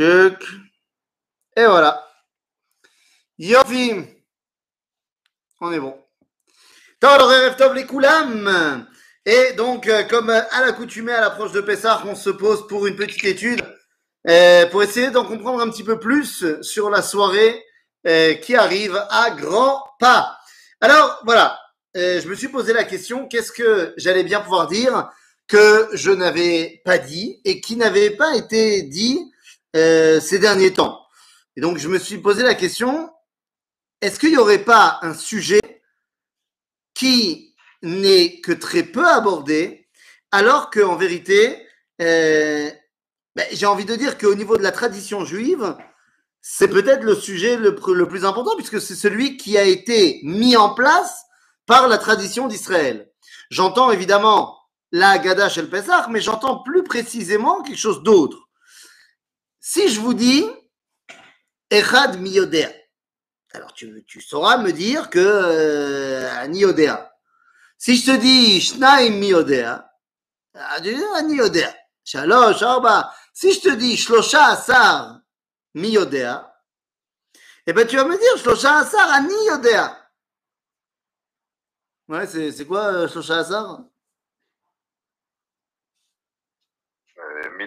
Et voilà. Yofi. On est bon. les Koulam. Et donc, euh, comme à l'accoutumée à l'approche de Pessah, on se pose pour une petite étude euh, pour essayer d'en comprendre un petit peu plus sur la soirée euh, qui arrive à grands pas. Alors, voilà. je me suis posé la question, qu'est-ce que j'allais bien pouvoir dire que je n'avais pas dit et qui n'avait pas été dit euh, ces derniers temps. Et donc, je me suis posé la question, est-ce qu'il n'y aurait pas un sujet qui n'est que très peu abordé, alors qu'en vérité, euh, ben, j'ai envie de dire qu'au niveau de la tradition juive, c'est peut-être le sujet le, plus important, puisque c'est celui qui a été mis en place par la tradition d'Israël. J'entends évidemment la Gada El Pesach, mais j'entends plus précisément quelque chose d'autre. Si je vous dis Echad Miyodea, alors tu, tu, sauras me dire que euh, Si je te dis Shnaim Miyodea, Ani Yodea. Shalosh, Arba. Si je te dis Shlosha Asar Miyodea, eh ben tu vas me dire Shlosha Asar Ani. Ouais, c'est quoi euh, Shlosha Asar?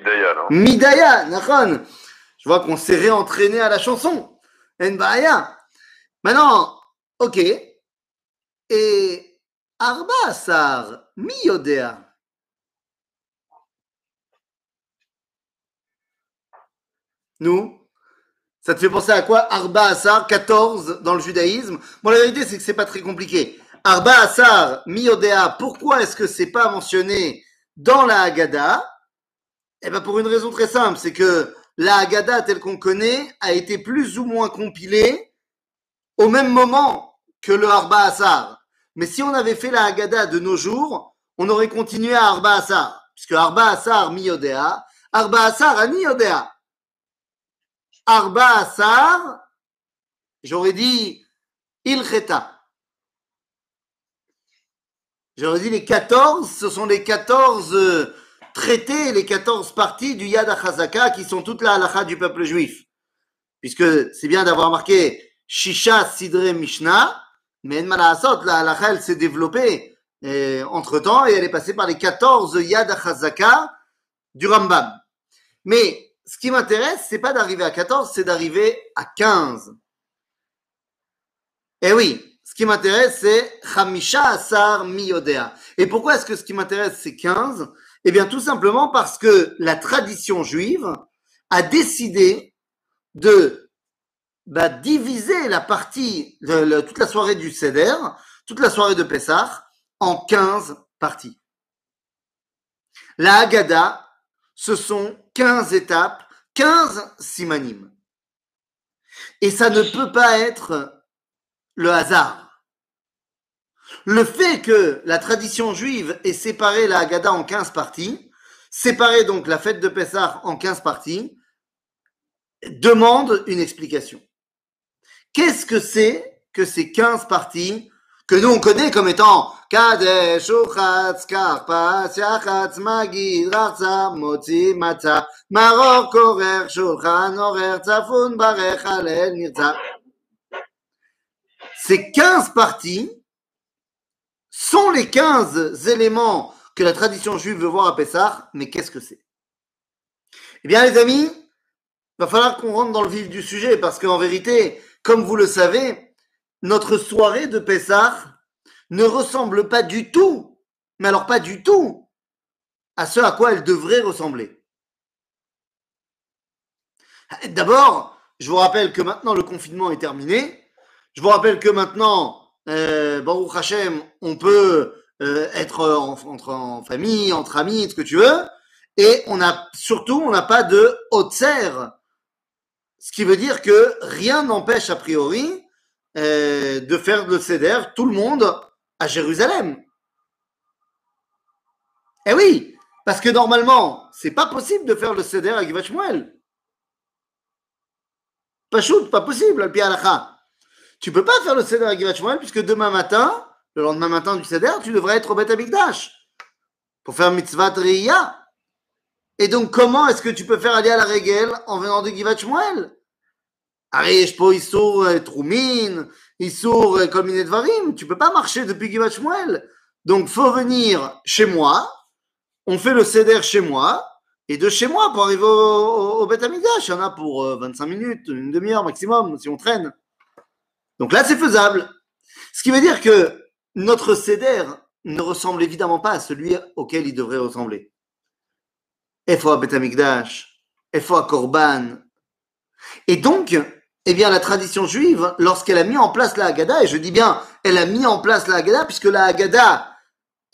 Midaya, non Midaya, Nachon. Je vois qu'on s'est réentraîné à la chanson. Maintenant, ok. Et Arba Asar, mi yodea. Nous Ça te fait penser à quoi Arba Asar, 14 dans le judaïsme? Bon, la vérité, c'est que c'est pas très compliqué. Arba Asar, mi yodea, pourquoi est-ce que c'est pas mentionné dans la Haggadah? Eh bien, pour une raison très simple, c'est que la Haggadah telle qu'on connaît a été plus ou moins compilée au même moment que le Arba Asar. Mais si on avait fait la Haggadah de nos jours, on aurait continué à Arba Asar. Puisque Arba Asar mi Yodea, Arba Asar ani Yodea. Arba Asar, j'aurais dit Ilcheta. J'aurais dit les 14, ce sont les 14 traiter les 14 parties du Yad HaChazaka qui sont toutes la halakha du peuple juif. Puisque c'est bien d'avoir marqué Shisha Sidre Mishnah, mais Asot, la halakha, elle s'est développée euh, entre temps et elle est passée par les 14 Yad HaChazaka du Rambam. Mais ce qui m'intéresse, c'est pas d'arriver à 14, c'est d'arriver à 15. Eh oui, ce qui m'intéresse, c'est Chamisha Asar Miyodea. Et pourquoi est-ce que ce qui m'intéresse, c'est 15 eh bien, tout simplement parce que la tradition juive a décidé de bah, diviser la partie, toute la soirée du Seder, toute la soirée de Pessah, en 15 parties. La Haggadah, ce sont 15 étapes, 15 simanim. Et ça ne peut pas être le hasard. Le fait que la tradition juive ait séparé la Haggadah en 15 parties, séparé donc la fête de Pessah en 15 parties, demande une explication. Qu'est-ce que c'est que ces 15 parties que nous on connaît comme étant Kadesh, Karpas, Yachatz, Magid, Rarza, Motzi, Matza, Maror, Shulchan, Orer. Ces 15 parties sont les 15 éléments que la tradition juive veut voir à Pessah, mais qu'est-ce que c'est? Eh bien, les amis, il va falloir qu'on rentre dans le vif du sujet, parce qu'en vérité, comme vous le savez, notre soirée de Pessah ne ressemble pas du tout, mais alors pas du tout, à ce à quoi elle devrait ressembler. D'abord, je vous rappelle que maintenant le confinement est terminé. Je vous rappelle que maintenant euh, Hashem, on peut euh, être en, famille, entre amis, ce que tu veux. Et on a surtout, on n'a pas de Otser. Ce qui veut dire que rien n'empêche a priori euh, de faire le Seder, tout le monde à Jérusalem. Eh oui, parce que normalement, c'est pas possible de faire le Seder à Givat Pas pas possible, al tu peux pas faire le Seder à Givat puisque demain matin, le lendemain matin du Seder, tu devrais être au Beth Amikdash pour faire mitzvah Riya. Et donc, comment est-ce que tu peux faire aller à la règle en venant de Givat Shmuel Arish po Issour euh, Troumin, Issour euh, Kolminet Varim. Tu peux pas marcher depuis Givat Shmuel. Donc, faut venir chez moi. On fait le céder chez moi. Et de chez moi pour arriver au, au, au Beth il y en a pour euh, 25 minutes, une demi-heure maximum, si on traîne. Donc là, c'est faisable. Ce qui veut dire que notre céder ne ressemble évidemment pas à celui auquel il devrait ressembler. Efo à Beth Amikdash, Efo à Korban. Et donc, eh bien, la tradition juive, lorsqu'elle a mis en place la Haggadah, et je dis bien, elle a mis en place la Haggadah, puisque la Haggadah,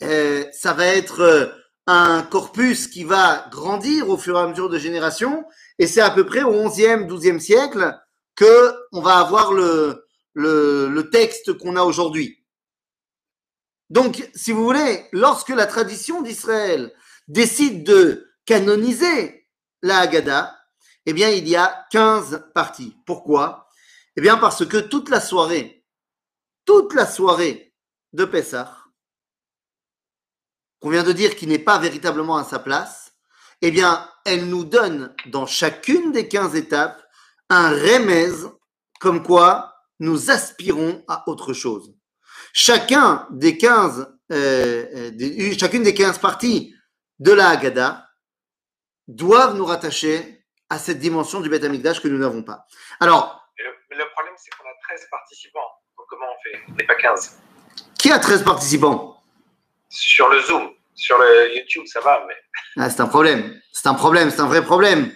euh, ça va être euh, un corpus qui va grandir au fur et à mesure de générations, et c'est à peu près au 11e, 12e siècle que on va avoir le, le, texte qu'on a aujourd'hui. Donc, si vous voulez, lorsque la tradition d'Israël décide de canoniser la Haggadah, eh bien, il y a 15 parties. Pourquoi? Eh bien, parce que toute la soirée, toute la soirée de Pessah, qu'on vient de dire qu'il n'est pas véritablement à sa place, eh bien, elle nous donne dans chacune des 15 étapes un remez comme quoi nous aspirons à autre chose. Chacun des 15, euh, euh, des- chacune des 15 parties de la Haggadah doivent nous rattacher à cette dimension du Beth Amikdash que nous n'avons pas. Alors, Mais le, mais le problème, c'est qu'on a 13 participants. Donc, comment on fait? On n'est pas 15. qui a 13 participants? Sur le Zoom, sur le YouTube, ça va, mais ah, C'est un problème. C'est un problème, c'est un vrai problème.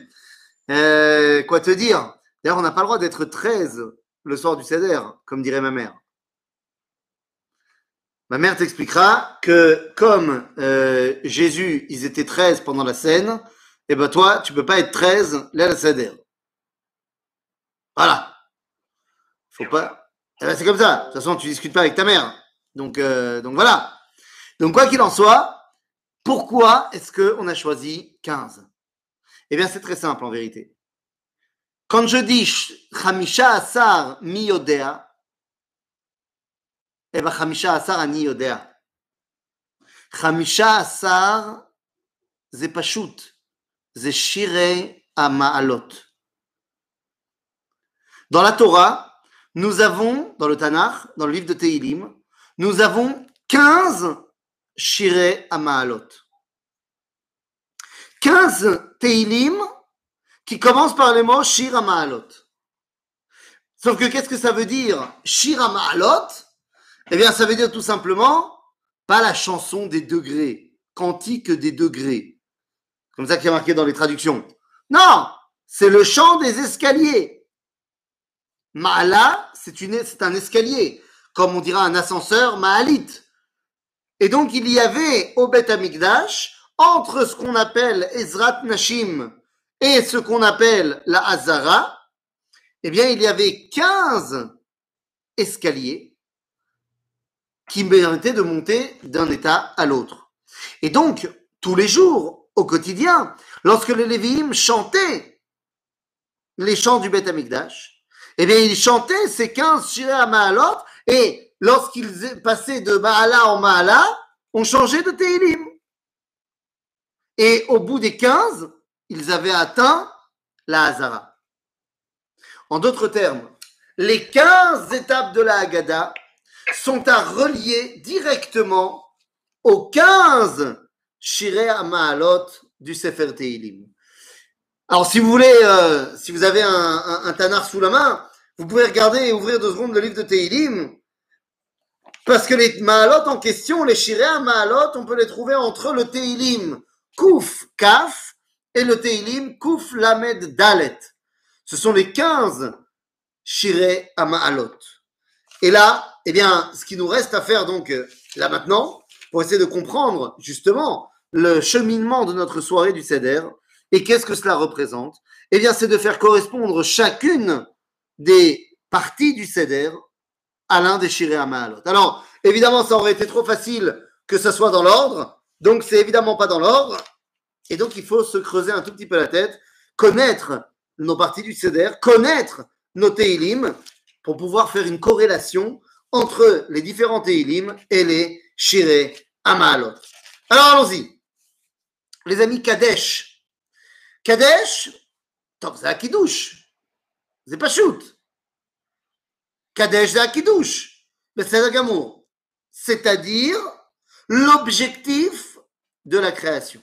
Euh, quoi te dire? D'ailleurs, on n'a pas le droit d'être 13 le soir du Seder, comme dirait ma mère. Ma mère t'expliquera que comme euh, Jésus, ils étaient 13 pendant la scène, et ben toi, tu peux pas être 13 là, la Seder. Voilà. Faut pas. Eh ben, c'est comme ça. De toute façon, tu discutes pas avec ta mère. Donc, euh, donc voilà. Donc quoi qu'il en soit, pourquoi est-ce qu'on a choisi 15 Eh bien, c'est très simple en vérité. Quand je dis sh- Chamisha Asar mi yodea, eh bien, Chamisha Asar ani yodea. Chamisha Asar, זה פשוט, זה שירי המעלות. Dans la Torah, nous avons, dans le Tanakh, dans le livre de Tehilim, nous avons 15 Shirei Amaalot. 15 Tehilim qui commencent par les mots Shir Amaalot. Sauf que qu'est-ce que ça veut dire Shir Amaalot Eh bien, ça veut dire tout simplement pas la chanson des degrés, cantique des degrés. Comme ça qui est marqué dans les traductions. Non, c'est le chant des escaliers. Maala, c'est un escalier, comme on dira un ascenseur Maalit. Et donc, il y avait au Beth Amikdash, entre ce qu'on appelle Ezrat Nashim et ce qu'on appelle la Hazara, eh bien, il y avait 15 escaliers qui permettaient de monter d'un état à l'autre. Et donc, tous les jours, au quotidien, lorsque les Lévi'im chantaient les chants du Beth Amikdash, eh bien, ils chantaient ces 15 Shirei Ma'alot, et lorsqu'ils passaient de Ma'ala en Ma'ala, on changeait de Tehillim. Et au bout des 15, ils avaient atteint la Hazara. En d'autres termes, les 15 étapes de la Haggadah sont à relier directement aux 15 Shirei Ma'alot du Sefer Tehillim. Alors, si vous voulez, euh, si vous avez un, un, sous la main, vous pouvez regarder et ouvrir deux secondes le livre de Tehillim. Parce que les Mahalot en question, les Shirei Mahalot, on peut les trouver entre le Tehillim Kouf Kaf et le Tehillim Kouf Lamed Dalet. Ce sont les 15 Shirei Mahalot. Et là, eh bien, ce qui nous reste à faire donc euh, là maintenant, pour essayer de comprendre justement le cheminement de notre soirée du Seder, et qu'est-ce que cela représente Eh bien, c'est de faire correspondre chacune des parties du Seder à l'un des Shirei Ma'alot. Alors, évidemment, ça aurait été trop facile que ça soit dans l'ordre, donc c'est évidemment pas dans l'ordre, et donc il faut se creuser un tout petit peu la tête, connaître nos parties du Seder, connaître nos Teilim, pour pouvoir faire une corrélation entre les différents Teilim et les Shirei Ma'alot. Alors, allons-y. Les amis Kadesh, Kadesh, top, c'est Akidouche. C'est pas shoot. Kadesh, c'est Akidouche. Mais c'est. C'est-à-dire l'objectif de la création.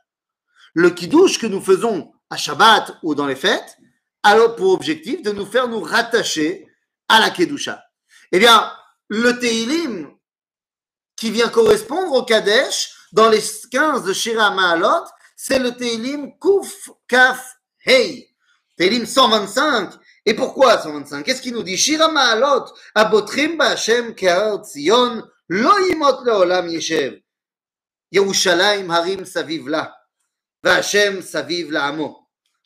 Le kiddush que nous faisons à Shabbat ou dans les fêtes a pour objectif de nous faire nous rattacher à la kedusha. Eh bien, le Teilim qui vient correspondre au Kadesh dans les 15 de Shira Ma'alot, c'est le Teilim Kuf Kaf Hei. Teilim 125. Et pourquoi 125 Qu'est-ce qu'il nous dit? Shira Ma'alot, Abotrim Ba'Hashem Ke'ar Tzion, Lo Yimot Le'olam Yeshev. Yerushalayim Harim Saviv La. Va'Hashem Saviv.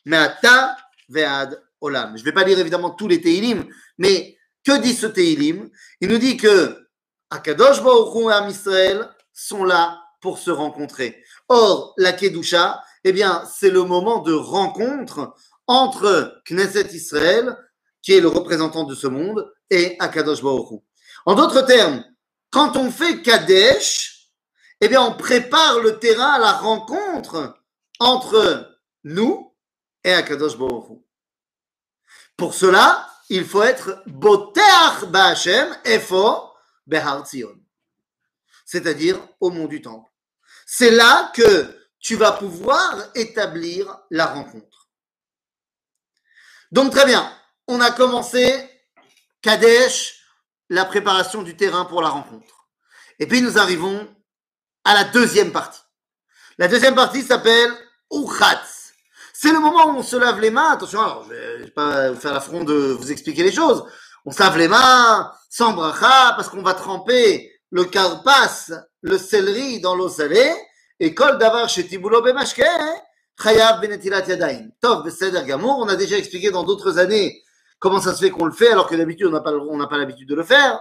Me'ata Ve'ad Olam. Je ne vais pas lire évidemment tous les Teilim, mais que dit ce Teilim Il nous dit que Akadosh Baruch et Am Israël sont là pour se rencontrer. Or, la Kedusha, eh bien, c'est le moment de rencontre entre Knesset Israël, qui est le représentant de ce monde, et Akadosh Baruch En d'autres termes, quand on fait Kadesh, eh bien, on prépare le terrain à la rencontre entre nous et Akadosh Baruch Pour cela, il faut être Boteach Ba'Hashem, Efo, Behar c'est-à-dire au mont du Temple. C'est là que tu vas pouvoir établir la rencontre. Donc très bien, on a commencé Kadesh, la préparation du terrain pour la rencontre. Et puis nous arrivons à la deuxième partie. La deuxième partie s'appelle C'est le moment où on se lave les mains. Attention, alors je vais pas faire l'affront de vous expliquer les choses. On se lave les mains sans bracha parce qu'on va tremper le carpas, le céleri dans l'eau salée et kol davar chez Tiboulo bemashke, chayav benetilat yadayim. Tov. On a déjà expliqué dans d'autres années comment ça se fait qu'on le fait alors que d'habitude on n'a pas, on n'a pas l'habitude de le faire.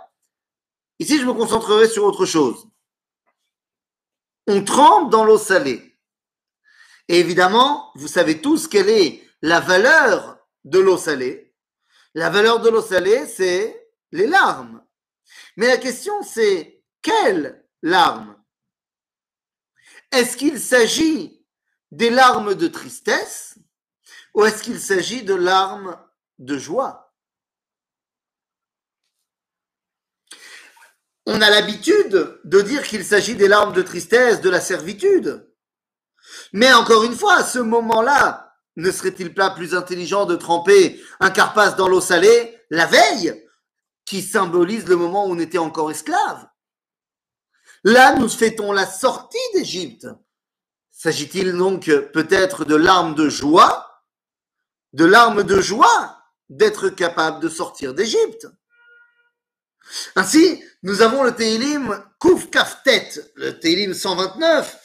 Ici, je me concentrerai sur autre chose. On trempe dans l'eau salée. Et évidemment, vous savez tous quelle est la valeur de l'eau salée. La valeur de l'eau salée, c'est les larmes. Mais la question, c'est quelles larmes? Est-ce qu'il s'agit des larmes de tristesse ou est-ce qu'il s'agit de larmes de joie? On a l'habitude de dire qu'il s'agit des larmes de tristesse, de la servitude. Mais encore une fois, à ce moment-là, ne serait-il pas plus intelligent de tremper un carpace dans l'eau salée la veille, qui symbolise le moment où on était encore esclave Là, nous fêtons la sortie d'Égypte. S'agit-il donc peut-être de larmes de joie De larmes de joie d'être capable de sortir d'Égypte? Ainsi, nous avons le Télim Kouf Kaftet, le Télim 129,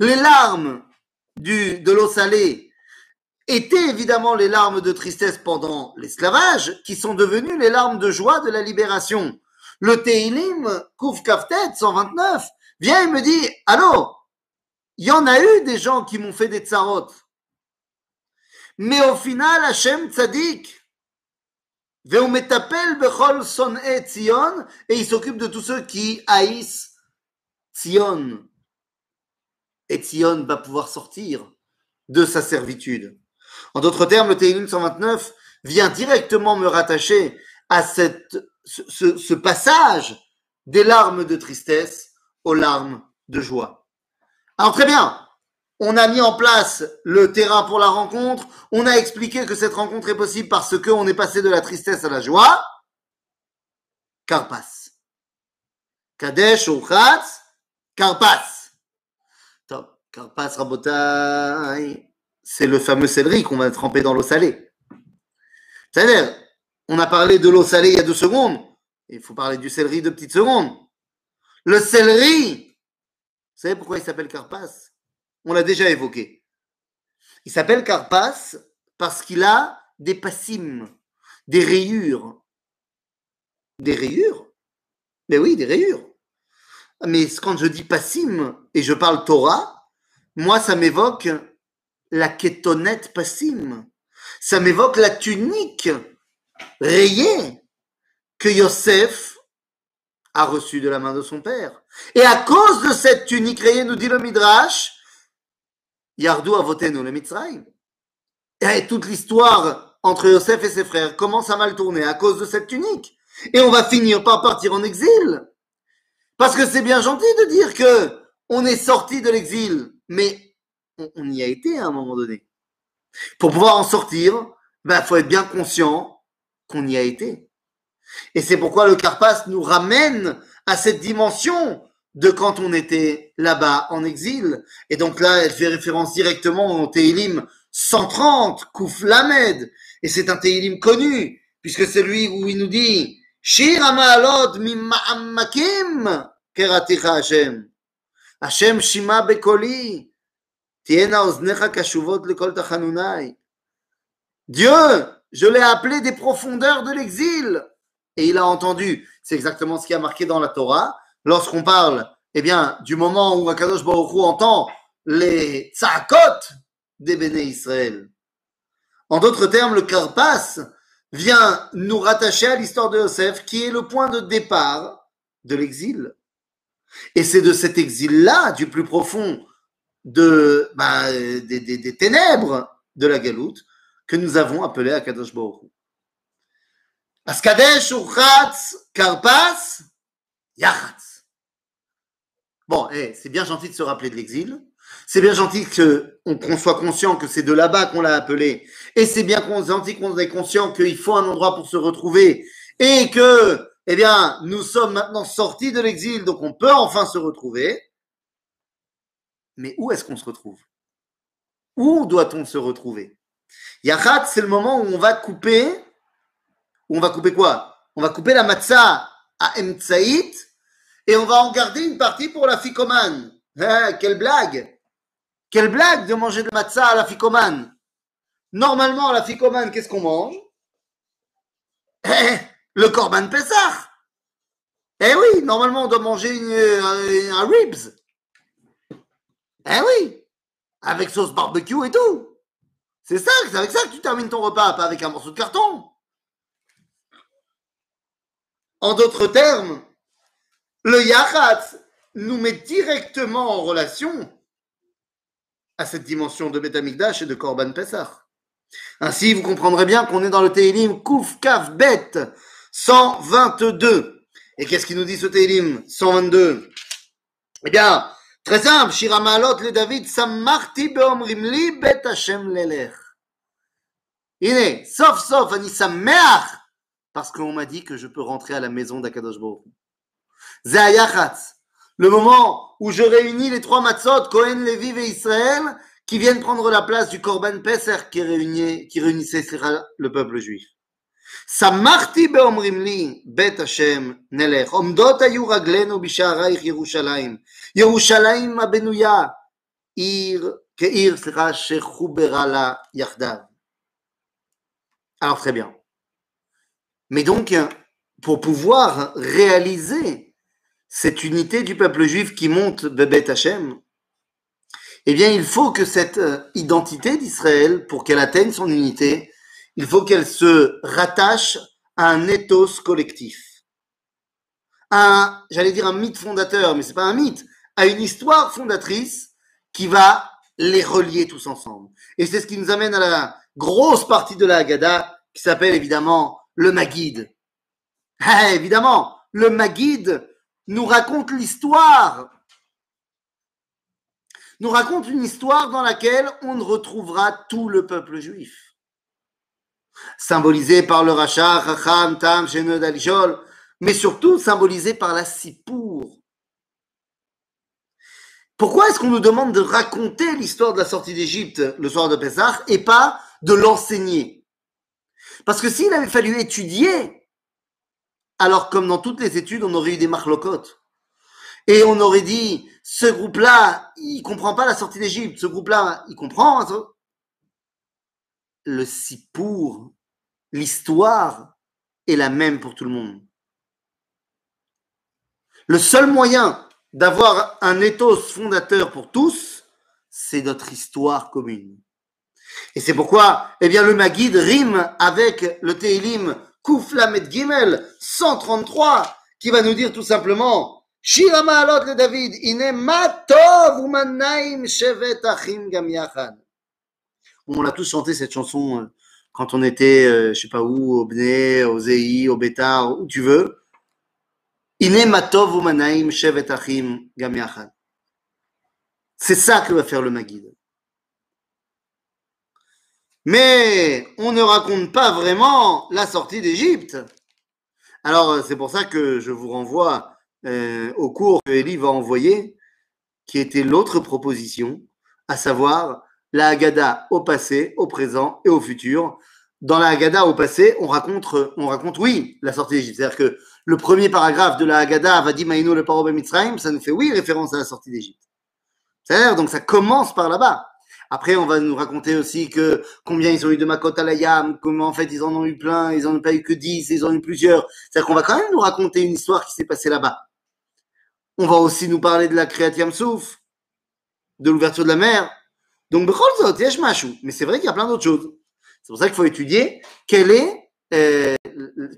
Les larmes du, de l'eau salée étaient évidemment les larmes de tristesse pendant l'esclavage, qui sont devenues les larmes de joie de la libération. Le Teilim, Kouf Kaftet 129, vient et me dit, allô, il y en a eu des gens qui m'ont fait des tsarot. Mais au final, Hachem Tzadik, et il s'occupe de tous ceux qui haïssent Tzion. Tzion va pouvoir sortir de sa servitude. En d'autres termes, le Télim 129 vient directement me rattacher à ce, passage des larmes de tristesse aux larmes de joie. Alors très bien, on a mis en place le terrain pour la rencontre, on a expliqué que cette rencontre est possible parce qu'on est passé de la tristesse à la joie. Karpas. Kadesh ou Karpas. Top. Karpas Rabotai, c'est le fameux céleri qu'on va tremper dans l'eau salée. C'est-à-dire, on a parlé de l'eau salée il y a deux secondes. Il faut parler du céleri de petites secondes. Le céleri, vous savez pourquoi il s'appelle Carpas? On l'a déjà évoqué. Il s'appelle Carpas parce qu'il a des passimes, des rayures. Des rayures? Mais oui, des rayures. Mais quand je dis passim et je parle Torah, moi ça m'évoque la kétonette passim. Ça m'évoque la tunique rayée que Yosef a reçue de la main de son père. Et à cause de cette tunique rayée, nous dit le Midrash, Yardou a voté nous le Mitzrayim. Et toute l'histoire entre Yosef et ses frères commence à mal tourner à cause de cette tunique. Et on va finir par partir en exil. Parce que c'est bien gentil de dire que on est sorti de l'exil, mais on, y a été à un moment donné. Pour pouvoir en sortir, il ben, faut être bien conscient qu'on y a été. Et c'est pourquoi le Carpas nous ramène à cette dimension de quand on était là-bas en exil. Et donc là, elle fait référence directement au Teilim 130, Kouf Lamed. Et c'est un Teilim connu, puisque c'est lui où il nous dit Shir Keraticha Hashem. Shima Bekoli. Dieu, je l'ai appelé des profondeurs de l'exil. Et il a entendu. C'est exactement ce qui a marqué dans la Torah lorsqu'on parle eh bien, du moment où Akadosh Baruch entend les tzakot des béné Israël. En d'autres termes, le Karpas vient nous rattacher à l'histoire de Yosef, qui est le point de départ de l'exil. Et c'est de cet exil-là, du plus profond bah, des, ténèbres de la galoute, que nous avons appelé Akadosh Baruch Hu. Askadesh, Urchatz, Karpas, Yachatz. Bon, eh, c'est bien gentil de se rappeler de l'exil. C'est bien gentil qu'on soit conscient que c'est de là-bas qu'on l'a appelé. Et c'est bien gentil qu'on est conscient qu'il faut un endroit pour se retrouver. Et que, eh bien, nous sommes maintenant sortis de l'exil, donc on peut enfin se retrouver. Mais où est-ce qu'on se retrouve? Où doit-on se retrouver? Yachat, c'est le moment où on va couper. Où on va couper quoi? On va couper la matzah à Emtsaït et on va en garder une partie pour la ficomane. Hein, quelle blague Quelle blague de manger de matzah à la ficomane Normalement, à la ficomane, qu'est-ce qu'on mange? Eh, Le korban Pessah Eh oui, normalement, on doit manger un, ribs. Eh oui Avec sauce barbecue et tout. C'est ça, c'est avec ça que tu termines ton repas, pas avec un morceau de carton. En d'autres termes, le Yachatz nous met directement en relation à cette dimension de Betamikdash et de Korban Pessah. Ainsi, vous comprendrez bien qu'on est dans le Teilim Kouf Kaf Bet 122. Et qu'est-ce qu'il nous dit ce Teilim 122 Eh bien, très simple, Shiramalot le David Samarti Beomrim li Bet lelech. sauf sauf Ani Sameach, parce qu'on m'a dit que je peux rentrer à la maison d'Akadosh Baruch le moment où je réunis les trois matzot, Cohen, Lévi et Israël, qui viennent prendre la place du Korban Peser qui réunissait le peuple juif. שמחתי באומרים לי, בית השם נלך, עומדות היו רגלינו בשערייך ירושלים, ירושלים הבנויה, עיר, כעיר, סליחה, שחוברה לה יחדיו. Alors très bien. Mais donc, pour pouvoir réaliser cette unité du peuple juif qui monte Bebet Hashem, eh bien, il faut que cette euh, identité d'Israël, pour qu'elle atteigne son unité, il faut qu'elle se rattache à un ethos collectif. Un, j'allais dire un mythe fondateur, mais c'est pas un mythe, à une histoire fondatrice qui va les relier tous ensemble. Et c'est ce qui nous amène à la grosse partie de la Haggadah qui s'appelle évidemment le Magid. Ah, évidemment, le Magid nous raconte l'histoire nous raconte une histoire dans laquelle on retrouvera tout le peuple juif. Symbolisé par le rachat, Chacham, Tam, Shenod, Alishol, mais surtout symbolisé par la Sipour. Pourquoi est-ce qu'on nous demande de raconter l'histoire de la sortie d'Égypte le soir de Pessah et pas de l'enseigner? Parce que s'il avait fallu étudier, alors comme dans toutes les études, on aurait eu des marlocotes. Et on aurait dit, ce groupe-là, il comprend pas la sortie d'Égypte. Ce groupe-là, il comprend. Le Sipour, l'histoire est la même pour tout le monde. Le seul moyen d'avoir un ethos fondateur pour tous, c'est notre histoire commune. Et c'est pourquoi, eh bien, le Maguide rime avec le Tehilim Kouflamet Gimel 133, qui va nous dire tout simplement Shira Ma'alot le David, Matov Umanaim Shevet Achim On l'a tous chanté cette chanson euh, quand on était, euh, je sais pas où, au Bné, au Zei, au Bétar, où tu veux. C'est ça que va faire le Maguide. Mais on ne raconte pas vraiment la sortie d'Égypte. Alors c'est pour ça que je vous renvoie euh, au cours que Elie va envoyer, qui était l'autre proposition, à savoir la Haggadah au passé, au présent et au futur. Dans la Haggadah au passé, on raconte, on raconte, oui, la sortie d'Égypte. C'est-à-dire que le premier paragraphe de la Haggadah, Vadi Maïno le Paro Mitzrayim, ça nous fait oui référence à la sortie d'Égypte. C'est-à-dire, donc ça commence par là-bas. Après, on va nous raconter aussi que combien ils ont eu de Makot à la Yam, comment en fait ils en ont eu plein, ils en ont pas eu que dix, ils en ont eu plusieurs. C'est-à-dire qu'on va quand même nous raconter une histoire qui s'est passée là-bas. On va aussi nous parler de la Kriyat Souf, de l'ouverture de la mer. Donc, mais c'est vrai qu'il y a plein d'autres choses. C'est pour ça qu'il faut étudier quel est euh,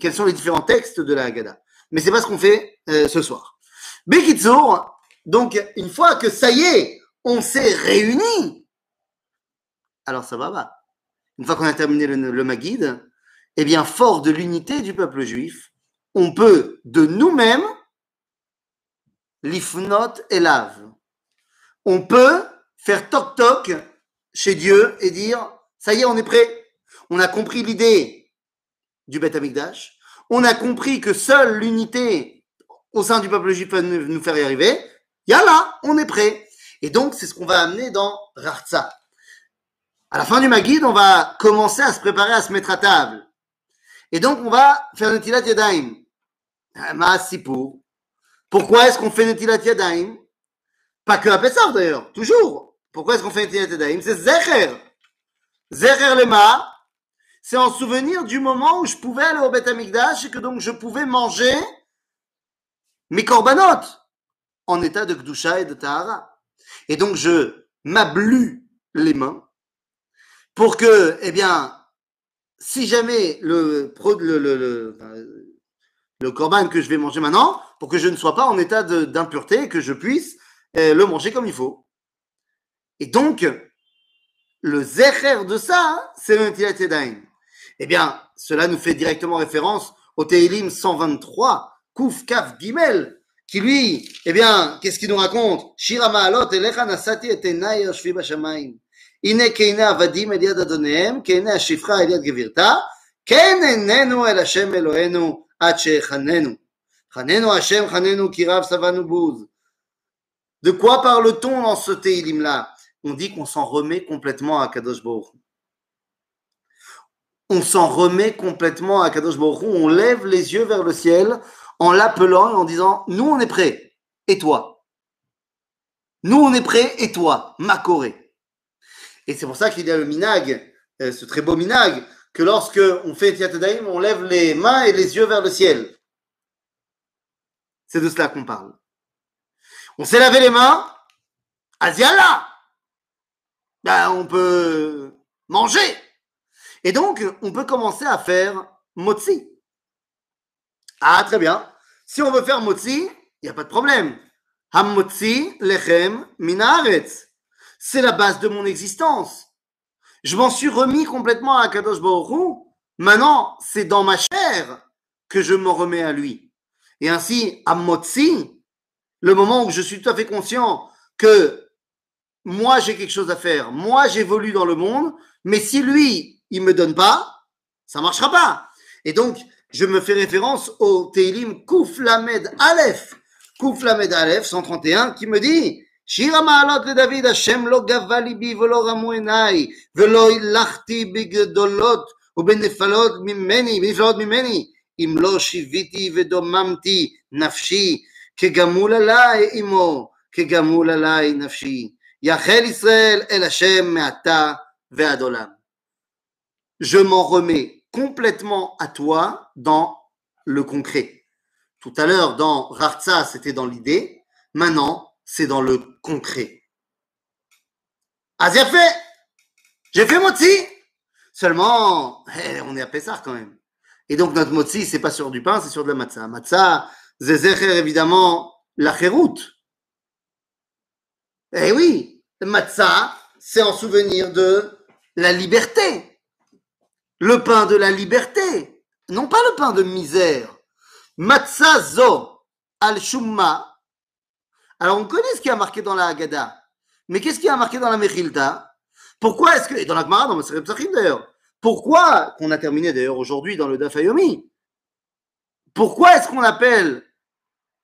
quels sont les différents textes de la Haggadah. Mais c'est pas ce qu'on fait euh, ce soir. Bekitsour, donc une fois que ça y est, on s'est réunis, alors ça va, va. Une fois qu'on a terminé le, le Maguide, eh bien, fort de l'unité du peuple juif, on peut de nous-mêmes l'ifnot lave. On peut faire toc-toc chez Dieu et dire, ça y est, on est prêt. On a compris l'idée du Beth Amikdash. On a compris que seule l'unité au sein du peuple juif peut nous faire y arriver. Yalla, on est prêt. Et donc, c'est ce qu'on va amener dans Rartsa. À la fin du Magid, on va commencer à se préparer à se mettre à table. Et donc, on va faire Netilat. Maasipur. Pourquoi est-ce qu'on fait Netilat Yadayim? Pas que à Pessah d'ailleurs, toujours. Pourquoi est-ce qu'on fait Netilat Yadayim C'est Zecher. Zecher Lema, c'est en souvenir du moment où je pouvais aller au Beth Amikdash et que donc je pouvais manger mes corbanotes en état de Gdusha et de Tahara. Et donc je m'ablue les mains pour que, eh bien, si jamais le, le, corban que je vais manger maintenant, pour que je ne sois pas en état d'impureté, que je puisse eh, le manger comme il faut. Et donc, le zecher de ça, hein, c'est le Netilat Eh bien, cela nous fait directement référence au Tehilim 123, Kouf Kaf Gimel, qui lui, eh bien, qu'est-ce qu'il nous raconte? Shira Ma'alot, Elecha Nasati et Yoshvi Bashamayim. Ine Keina Avadim Eliad Adoneem, Keina Shifra Eliad Gevirta, Ken Enenu El Hashem Eloenu, Ad Shechanenu. Chanenu Hashem, Chanenu Kirav Savanu Bouz. De quoi parle-t-on dans ce Tehilim-là? On dit qu'on s'en remet complètement à Kadosh Baruch on s'en remet complètement à Kadosh Baruch on lève les yeux vers le ciel en l'appelant et en disant Nous, on est prêts, et toi? Nous, on est prêts, et toi, Makoré. Et c'est pour ça qu'il y a le minag, euh, ce très beau minag, que lorsque on fait Tiatadaim, on lève les mains et les yeux vers le ciel. C'est de cela qu'on parle. On s'est lavé les mains, Asiala ben, on peut manger. Et donc, on peut commencer à faire motzi. Ah, très bien. Si on veut faire motzi, il n'y a pas de problème. Hamotzi lechem minaretz. C'est la base de mon existence. Je m'en suis remis complètement à Kadosh Baruch Maintenant, c'est dans ma chair que je me remets à lui. Et ainsi, à le moment où je suis tout à fait conscient que moi j'ai quelque chose à faire, moi j'évolue dans le monde, mais si lui, il me donne pas, ça marchera pas. Et donc, je me fais référence au Teilim Kouf Lamed Aleph, Kouf Lamed Aleph 131, qui me dit שיר המעלות לדוד, השם לא גבה ליבי ולא רמו עיניי, ולא הילכתי בגדולות ובנפלות ממני, בנפלות ממני, אם לא שיוויתי ודוממתי נפשי, כגמול עליי אמו, כגמול עליי נפשי. Yachel Israël El Hashem Meata Ve'adolam. Je m'en remets complètement à toi dans le concret. Tout à l'heure, dans Rartsa, c'était dans l'idée. Maintenant, c'est dans le concret. Azerfé, j'ai fait moti. Seulement, eh, on est à Pessar quand même. Et donc, notre moti, c'est pas sur du pain, c'est sur de la matzah. Matzah, Zezecher, évidemment, la. Eh oui, matzah, c'est en souvenir de la liberté. Le pain de la liberté. Non pas le pain de misère. Matzah zo al shumma alors on connaît ce qui a marqué dans la Haggadah. Mais qu'est-ce qui a marqué dans la Mechilta Pourquoi est-ce que, et dans la Gemara, dans le d'ailleurs, pourquoi, qu'on a terminé d'ailleurs aujourd'hui dans le Dafayomi, pourquoi est-ce qu'on appelle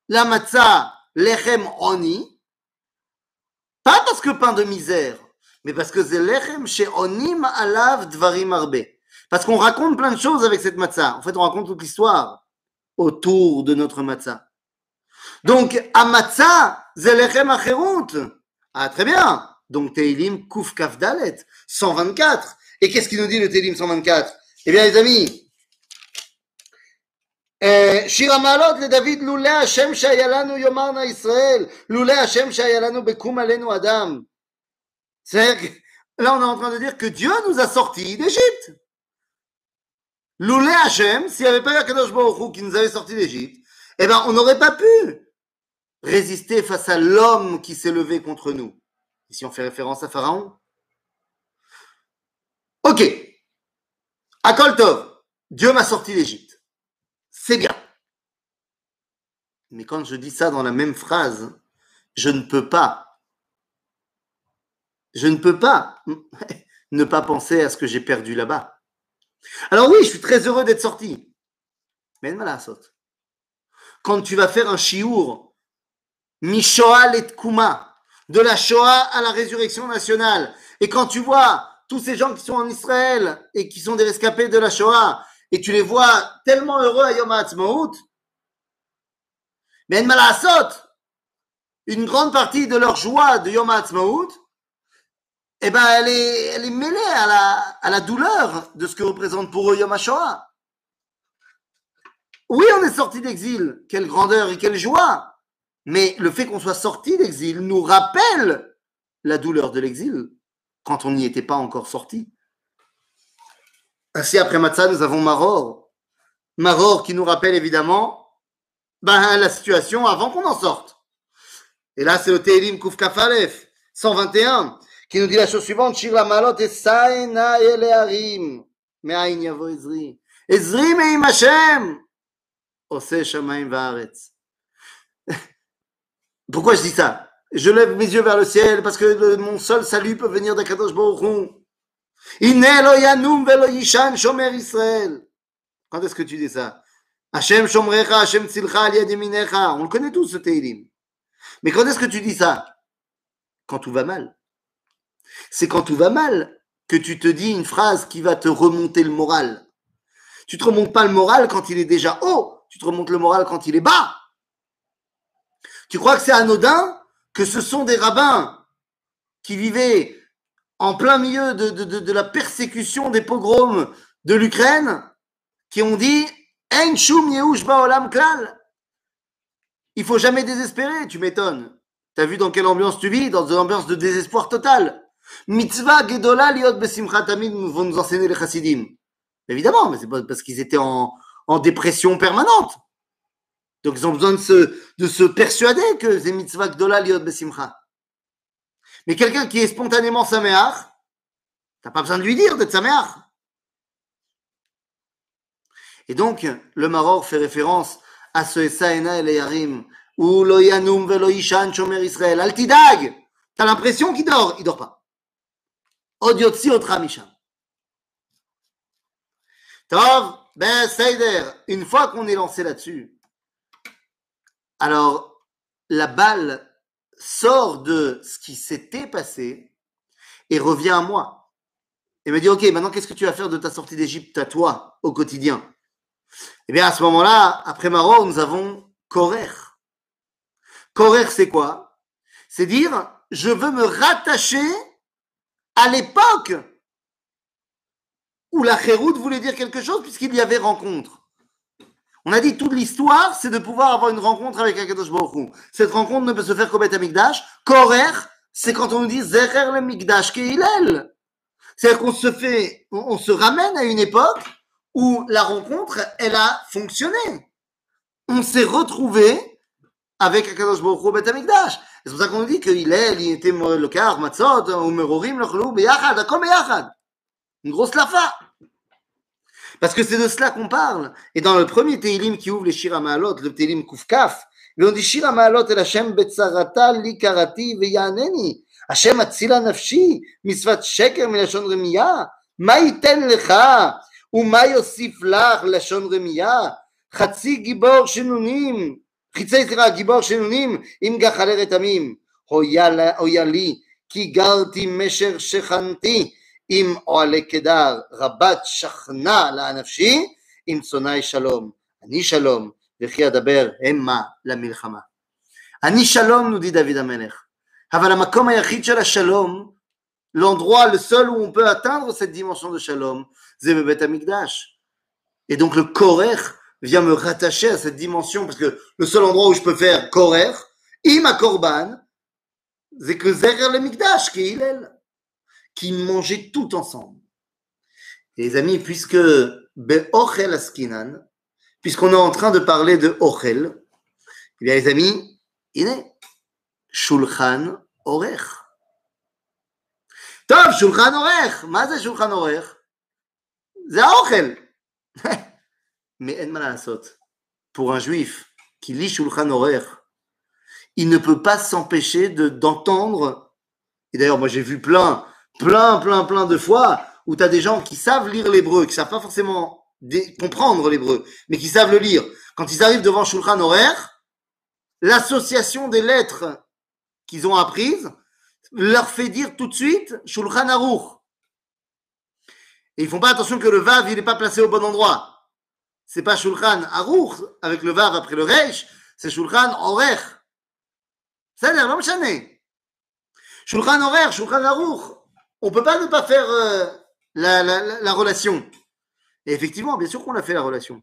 la matzah lechem oni? Pas parce que pain de misère, mais parce que c'est lechem chez onim alav dvarim arbe. Parce qu'on raconte plein de choses avec cette matzah. En fait, on raconte toute l'histoire autour de notre matzah. Donc, Amatza, Zelechem Acherut. Ah, très bien. Donc, Teilim Kuf Kaf Dalet, 124. Et qu'est-ce qu'il nous dit le Teilim 124 Eh bien, les amis, שיר המעלות לדוד, לולא השם שהיה לנו יאמרנה ישראל, לולא השם שהיה לנו בקום עלינו אדם. Là, on est en train de dire que Dieu nous a sortis d'Égypte. Loulé Hachem, s'il n'y avait pas eu Akadosh Baruch Hu qui nous avait sortis d'Égypte, eh ben, on n'aurait pas pu résister face à l'homme qui s'est levé contre nous. Ici, on fait référence à Pharaon. Ok. Akoltov, Dieu m'a sorti d'Égypte. C'est bien. Mais quand je dis ça dans la même phrase, je ne peux pas. Je ne peux pas ne pas penser à ce que j'ai perdu là-bas. Alors oui, je suis très heureux d'être sorti. Mais. Quand tu vas faire un chiour Mishoah et de la Shoah à la résurrection nationale. Et quand tu vois tous ces gens qui sont en Israël et qui sont des rescapés de la Shoah, et tu les vois tellement heureux à Yom HaAtzmaut, mais une grande partie de leur joie de Yom HaAtzmaut, eh ben, elle est, elle mêlée à la, à la douleur de ce que représente pour eux Yom HaShoah. Oui, on est sorti d'exil. Quelle grandeur et quelle joie. Mais le fait qu'on soit sorti d'exil nous rappelle la douleur de l'exil quand on n'y était pas encore sorti. Ainsi, après Matzah, nous avons Maror. Maror qui nous rappelle évidemment ben, la situation avant qu'on en sorte. Et là, c'est le Teilim Kuf Kafalef, 121, qui nous dit la chose suivante Shir malot et. Pourquoi je dis ça? Je lève mes yeux vers le ciel parce que mon seul salut peut venir d'Akadosh Baruch. Quand est-ce que tu dis ça? Hashem shomrecha, Hashem tzilcha al On le connaît tous ce Teilim. Mais quand est-ce que tu dis ça? Quand tout va mal. C'est quand tout va mal que tu te dis une phrase qui va te remonter le moral. Tu te remontes pas le moral quand il est déjà haut, tu te remontes le moral quand il est bas. Tu crois que c'est anodin que ce sont des rabbins qui vivaient en plein milieu de, la persécution des pogroms de l'Ukraine qui ont dit klal. Il faut jamais désespérer, tu m'étonnes. T'as vu dans quelle ambiance tu vis? Dans une ambiance de désespoir total. Mitzvah gedola liot besimchat vont nous enseigner les chassidim. Évidemment, mais c'est pas parce qu'ils étaient en, dépression permanente. Donc ils ont besoin de se, de se persuader que c'est mitzvah gdola liot besimcha. Mais quelqu'un qui est spontanément saméach, t'as pas besoin de lui dire d'être saméach. Et donc, le Maror fait référence à ce Esaena et Yarim, ou lo yanum velo. Altidag! T'as l'impression qu'il dort, il dort pas. Odiotsi otra misham. Tov, ben Seider, une fois qu'on est lancé là-dessus, alors la balle sort de ce qui s'était passé et revient à moi. Et me dit, ok, maintenant qu'est-ce que tu vas faire de ta sortie d'Égypte à toi, au quotidien? Eh bien à ce moment-là, après Maro, nous avons Korer. Korer, c'est quoi? C'est dire, je veux me rattacher à l'époque où la Chéroute voulait dire quelque chose puisqu'il y avait rencontre. On a dit toute l'histoire, c'est de pouvoir avoir une rencontre avec Akadosh Baruch Cette rencontre ne peut se faire qu'au Beth Amikdash. Korer, c'est quand on nous dit Zerer le Mikdash Keilel. C'est-à-dire qu'on se fait, on, se ramène à une époque où la rencontre, elle a fonctionné. On s'est retrouvé avec Akadosh Baruch Hu Beth Amikdash. C'est pour ça qu'on nous dit est, il était le car, matzot, ou merorim, le beyachad, comme beyachad? Une grosse lafa. Parce que c'est de cela qu'on parle. Et dans le premier Teilim qui ouvre les Shira Maalot, le Teilim Kufkaf, on dit Shira Maalot el Hashem betzarata li karati veyaneni. Hashem atzila nafshi, misvat sheker milashon remiya. מה ייתן לך ומה יוסיף לך לשון רמייה? חצי גיבור שנונים, חיצי סליחה, גיבור שנונים עם גחלי רתמים. הויה לי, כי גרתי משר שכנתי עם אוהלי קדר, רבת שכנה לאנפשי, עם צונאי שלום. אני שלום, וכי אדבר המה למלחמה. אני שלום, nous dit David המלך. אבל המקום היחיד של השלום, l'endroit, le seul où on peut atteindre cette dimension de shalom, c'est le Beth Amikdash. Et donc le Korer vient me rattacher à cette dimension, parce que le seul endroit où je peux faire Korer, ima Korban, c'est que Zerer le Mikdash, qui est Hillel qui mangeaient tout ensemble. Et les amis, puisque Askinan, puisqu'on est en train de parler de Ochel, eh bien les amis, il est Shulchan Orech. Top, Shulchan Orech. Maze Shulchan Orech. C'est Ochel. Mais en malasot, pour un juif qui lit Shulchan Orech, il ne peut pas s'empêcher d'entendre, et d'ailleurs moi j'ai vu plein plein, plein, plein de fois où tu as des gens qui savent lire l'hébreu, qui savent pas forcément comprendre l'hébreu, mais qui savent le lire. Quand ils arrivent devant Shulchan Horaire, l'association des lettres qu'ils ont apprises leur fait dire tout de suite Shulchan Aruch. Et ils font pas attention que le Vav, il n'est pas placé au bon endroit. C'est pas Shulchan Aruch avec le Vav après le Reish, c'est Shulchan Horaire. Ça a l'air, Shulchan Horaire, Shulchan Aruch, on peut pas ne pas faire euh, la, relation. Et effectivement, bien sûr qu'on a fait la relation.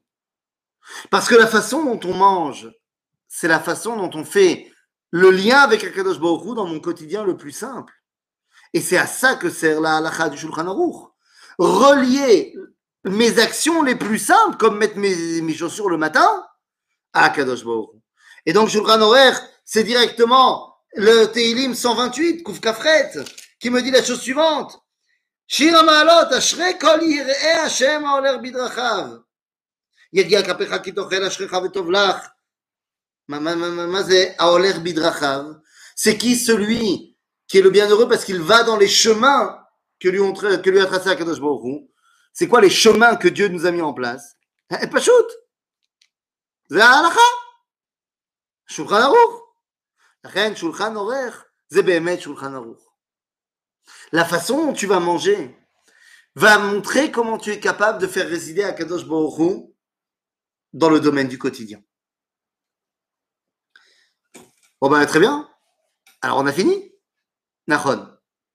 Parce que la façon dont on mange, c'est la façon dont on fait le lien avec Akadosh Baruch dans mon quotidien le plus simple. Et c'est à ça que sert la halakha du Shulchan Aruch. Relier mes actions les plus simples, comme mettre mes, chaussures le matin, à Akadosh Baruch Et donc Shulchan Aruch, c'est directement le Teilim 128, Kouf Kafret, qui me dit la chose suivante. Shir המעלות, אשרי כל יראי השם ההולך בדרכיו. יגיע כפיך כי תאכל אשריך וטוב לך. מה זה ההולך בדרכיו? C'est qui celui qui est le bienheureux parce qu'il va dans les chemins que lui, ont, que lui a tracé Akadosh Baruch C'est quoi les chemins que Dieu nous a mis en place Et pas shoot זה ההלכה. שולחן ערוך. לכן שולחן עורך זה באמת שולחן ערוך. la façon dont tu vas manger va montrer comment tu es capable de faire résider Akadosh Baruch dans le domaine du quotidien. Bon ben très bien. Alors on a fini? Nahon.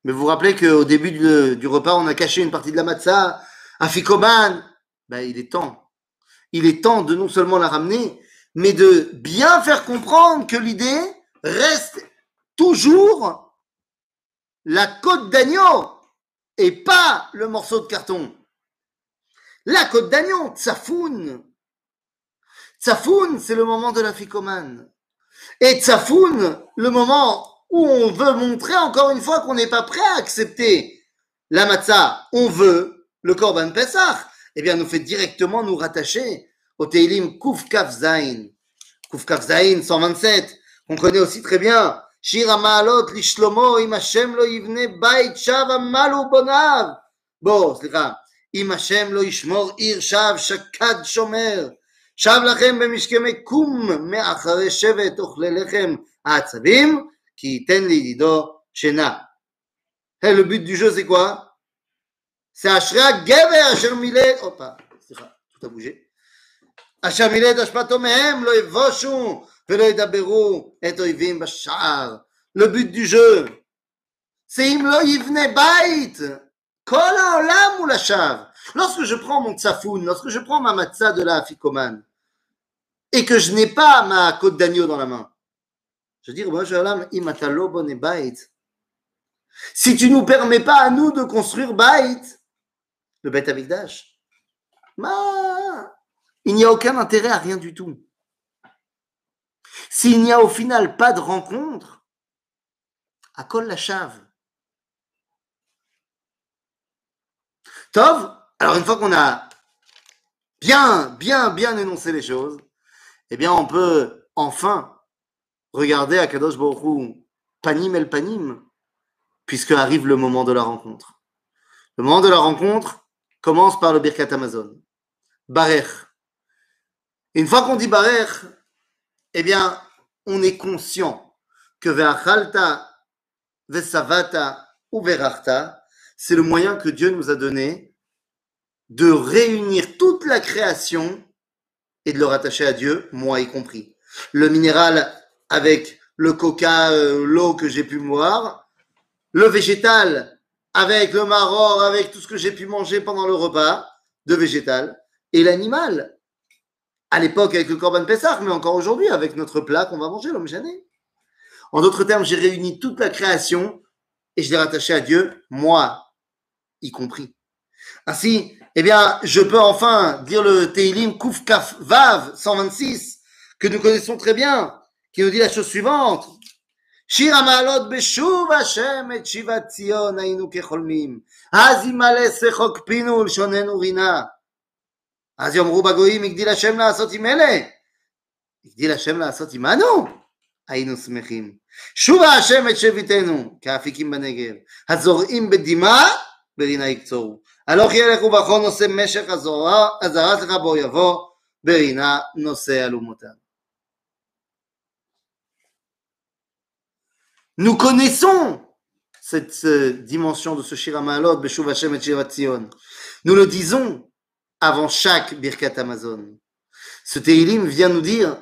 Mais vous vous rappelez qu'au début du, repas, on a caché une partie de la matzah à Fikoman? Ben, il est temps. Il est temps de non seulement la ramener, mais de bien faire comprendre que l'idée reste toujours la côte d'agneau et pas le morceau de carton. La côte d'agneau, tsafoun. Tsafoun, c'est le moment de la ficomane. Et tsafoun, le moment où on veut montrer encore une fois qu'on n'est pas prêt à accepter la matzah. On veut le korban pesach. Eh bien, nous fait directement nous rattacher au Teilim Kuf Kaf Zain. Kuf Kaf Zain 127, on connaît aussi très bien שיר המעלות לשלמה, אם השם לא יבנה בית, שב עמלו בוניו. בוא, סליחה. אם השם לא ישמור עיר שב, שקד שומר. שב לכם במשכמי קום, מאחרי שבט אוכלי לחם העצבים, כי ייתן לידידו שינה. Hey, le but du jeu, c'est quoi C'est Ashra Gever, tout a bougé. Asher Milet, Ashpato Mehem, lo Evoshu, Velo Le but du jeu, c'est. Lorsque je prends mon tsafoun, lorsque je prends ma matzah de la afikoman, et que je n'ai pas ma côte d'agneau dans la main, je Bone Bait. Si tu ne nous permets pas à nous de construire Bait, le Beth Amikdash, il n'y a aucun intérêt à rien du tout. S'il n'y a au final pas de rencontre, à Kol la chave? Tov, alors une fois qu'on a bien, bien, bien énoncé les choses, eh bien on peut enfin regarder à Kadosh Baruch panim el panim, puisque arrive le moment de la rencontre. Le moment de la rencontre commence par le Birkat Amazon. Barech. Une fois qu'on dit Barech, eh bien, on est conscient que Ve'achalta, Ve'savata ou Ve'rachta, c'est le moyen que Dieu nous a donné de réunir toute la création et de le rattacher à Dieu, moi y compris. Le minéral avec le coca, euh, l'eau que j'ai pu boire, le végétal avec le maror, avec tout ce que j'ai pu manger pendant le repas de végétal, et l'animal À l'époque avec le Corban Pessah, mais encore aujourd'hui avec notre plat qu'on va manger, l'homme gêné. En d'autres termes, j'ai réuni toute la création et je l'ai rattaché à Dieu, moi y compris. Ainsi, eh bien, je peux enfin dire le Teilim Kuf Kaf Vav 126 que nous connaissons très bien, qui nous dit la chose suivante. שיר המעלות בשוב השם את שיבת ציון היינו כחולמים. אז ימלא שחוק פינו ולשוננו רינה. אז יאמרו בגויים הגדיל השם לעשות עם אלה. הגדיל השם לעשות עמנו? היינו שמחים. שובה השם את שביתנו כאפיקים בנגב. הזורעים בדמעה ברינה יקצורו. הלוך ילך ובכון נושא משך הזרז לך בו יבוא ברינה נושא אלומותיו. Nous connaissons cette dimension de ce Shiramalot, Beshuv Hashem et Shirat Zion. Nous le disons avant chaque Birkat Amazon. Ce Teilim vient nous dire,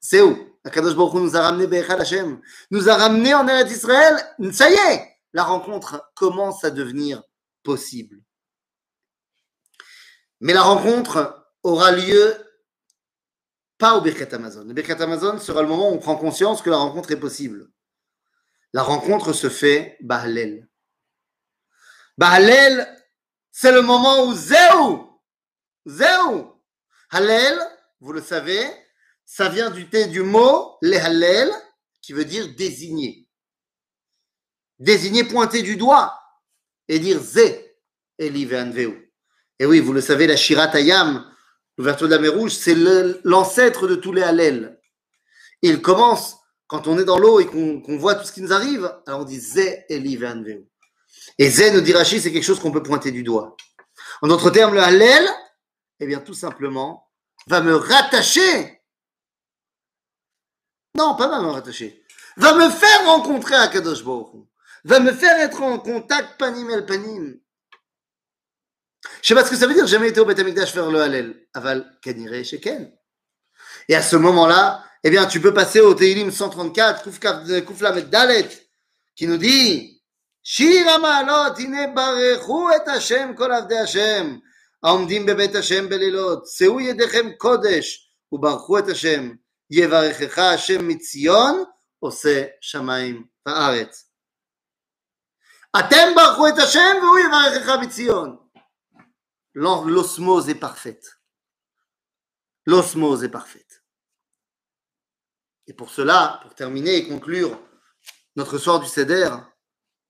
c'est où? Akadosh Baruch nous a ramené Bechad Hashem, nous a ramené en Eretz Israël, ça y est, la rencontre commence à devenir possible. Mais la rencontre aura lieu pas au Birkat Amazon. Le Birkat Amazon sera le moment où on prend conscience que la rencontre est possible. La rencontre se fait Bahalel. Bahalel, c'est le moment où Zéou, Zéou, Halel, vous le savez, ça vient du, du mot les Halel, qui veut dire désigner. Désigner, pointer du doigt et dire Zé, Eli Et oui, vous le savez, la Shirat Ayam, l'ouverture de la mer Rouge, c'est l'ancêtre de tous les Halel. Il commence quand on est dans l'eau et qu'on voit tout ce qui nous arrive, alors on dit Zé Eli Et Zé, nous dit Rachid, c'est quelque chose qu'on peut pointer du doigt. En d'autres termes, le Hallel, eh bien, tout simplement, va me rattacher. Non, pas va me rattacher. Va me faire rencontrer à Kadosh Va me faire être en contact panim el panim. Je sais pas ce que ça veut dire, jamais été au Beth faire le Hallel. Aval kanire sheken. Et à ce moment-là, eh bien, tu peux passer au Teilim 134, Kouflamet Dalet, qui nous dit Shir Amalot, ine et Hashem, kol Hashem, העומדים בבית השם בלילות, שאו ידיכם קודש וברכו את השם, יברכך השם מציון, עושה שמיים וארץ. אתם ברכו את השם והוא יברכך מציון. L'osmose est parfaite. L'osmose est parfaite. Et pour cela, pour terminer et conclure notre soir du Seder,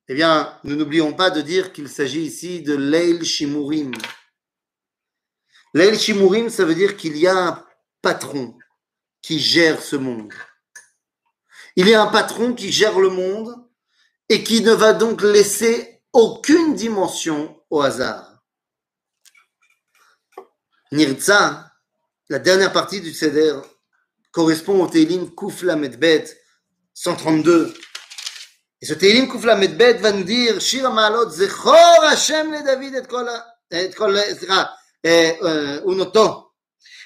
eh bien, nous n'oublions pas de dire qu'il s'agit ici de Leil Shimurim. Leil Shimurim, ça veut dire qu'il y a un patron qui gère ce monde. Il y a un patron qui gère le monde et qui ne va donc laisser aucune dimension au hasard. Nirza, la dernière partie du Seder, correspond au Teilim Kufla Medbet 132. Et ce Teilim Kufla Medbet va nous dire Maalot Zechor Hashem le David et kol kol סליחה, אונותו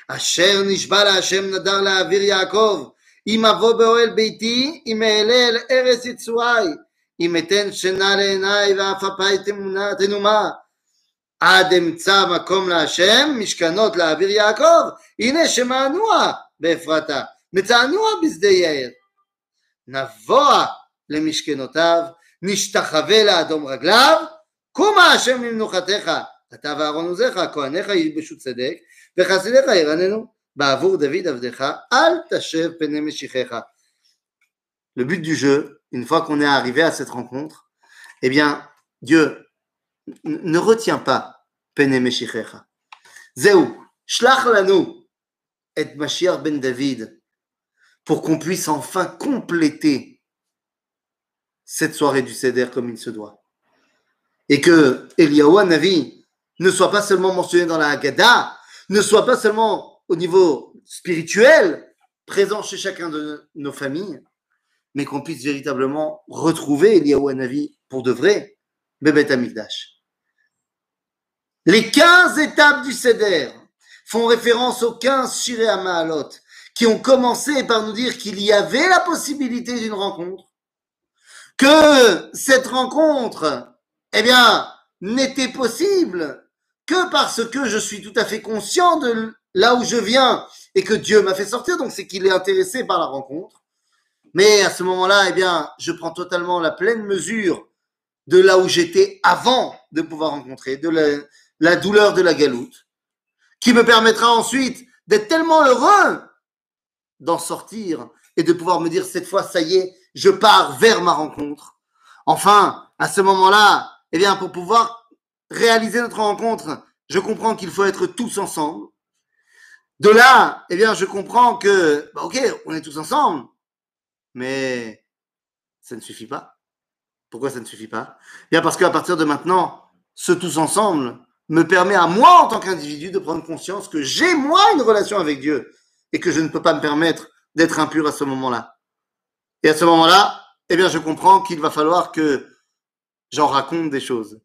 אשר נשבע להשם נדר להעביר יעקב אם אבוא באוהל ביתי אם אעלה אל ארץ יצואי אם אתן שינה לעיניי ואף אפי תנומה. עד אמצא מקום להשם משכנות להעביר יעקב הנה שמענוע באפרתה מצענוע בשדה יאיר נבוא למשכנותיו נשתחווה לאדום רגליו קומה השם ממנוחתך אתה ואהרון עוזיך כהניך ילבשו צדק וחסידיך ירננו בעבור דוד עבדך אל תשב פני משיחך Le but du jeu, une fois qu'on est arrivé à cette rencontre, eh bien, Dieu ne retient pas Pene Meshichecha. Zéou, shlach lanu et Mashiach ben David pour qu'on puisse enfin compléter cette soirée du Seder comme il se doit. Et que Eliyahu Navi ne soit pas seulement mentionné dans la Haggadah, ne soit pas seulement au niveau spirituel, présent chez chacun de nos familles, mais qu'on puisse véritablement retrouver Eliyahu Navi pour de vrai, Bebet Amigdash. Les 15 étapes du Seder font référence aux 15 Shiré Ma'alot qui ont commencé par nous dire qu'il y avait la possibilité d'une rencontre, que cette rencontre, eh bien, n'était possible que parce que je suis tout à fait conscient de là où je viens et que Dieu m'a fait sortir, donc c'est qu'il est intéressé par la rencontre. Mais à ce moment-là, eh bien, je prends totalement la pleine mesure de là où j'étais avant de pouvoir rencontrer, de la, la douleur de la galoute, qui me permettra ensuite d'être tellement heureux d'en sortir et de pouvoir me dire cette fois, ça y est, je pars vers ma rencontre. Enfin, à ce moment-là, eh bien, pour pouvoir réaliser notre rencontre, je comprends qu'il faut être tous ensemble. De là, eh bien, je comprends que, bah, ok, on est tous ensemble, mais ça ne suffit pas. Pourquoi ça ne suffit pas? Bien parce qu'à partir de maintenant, ce tous ensemble me permet à moi, en tant qu'individu, de prendre conscience que j'ai moi une relation avec Dieu et que je ne peux pas me permettre d'être impur à ce moment-là. Et à ce moment-là, eh bien, je comprends qu'il va falloir que j'en raconte des choses.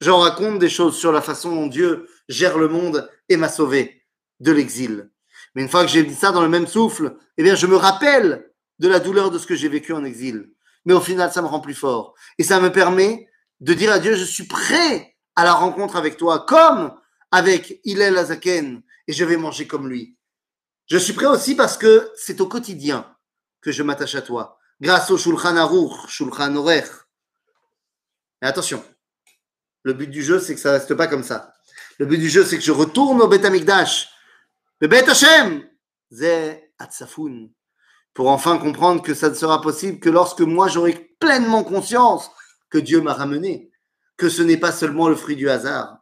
J'en raconte des choses sur la façon dont Dieu gère le monde et m'a sauvé de l'exil. Mais une fois que j'ai dit ça dans le même souffle, eh bien, je me rappelle de la douleur de ce que j'ai vécu en exil. Mais au final, ça me rend plus fort. Et ça me permet de dire à Dieu, je suis prêt à la rencontre avec toi, comme avec Hillel Azaken, et je vais manger comme lui. Je suis prêt aussi parce que c'est au quotidien que je m'attache à toi, grâce au Shulchan Aruch, Shulchan Orech. Mais attention, le but du jeu, c'est que ça reste pas comme ça. Le but du jeu, c'est que je retourne au Bet Amikdash, le Bet Hashem, Atsafoun, pour enfin comprendre que ça ne sera possible que lorsque moi j'aurai pleinement conscience que Dieu m'a ramené, que ce n'est pas seulement le fruit du hasard.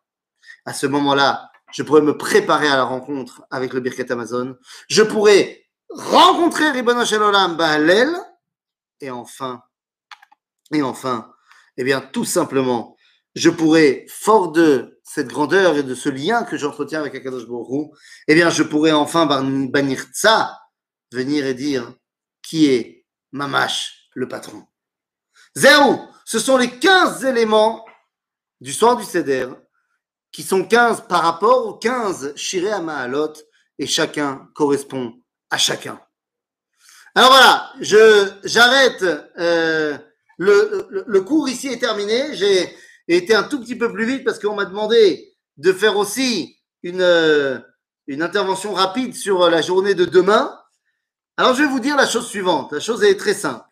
À ce moment-là, je pourrais me préparer à la rencontre avec le Birket Amazon. Je pourrais rencontrer Ribbon Olam Baalel. Et enfin, et enfin, eh bien, tout simplement, je pourrais, fort de cette grandeur et de ce lien que j'entretiens avec Akadosh Baruch eh bien, je pourrais enfin bannir ça, venir et dire qui est Mamash, le patron. Zéro, ce sont les 15 éléments du soir du Seder qui sont 15 par rapport aux 15 Shiré à Mahalot et chacun correspond à chacun. Alors voilà, j'arrête. Euh, le, le, le, cours ici est terminé. J'ai été un tout petit peu plus vite parce qu'on m'a demandé de faire aussi une, euh, une intervention rapide sur la journée de demain. Alors je vais vous dire la chose suivante. La chose est très simple.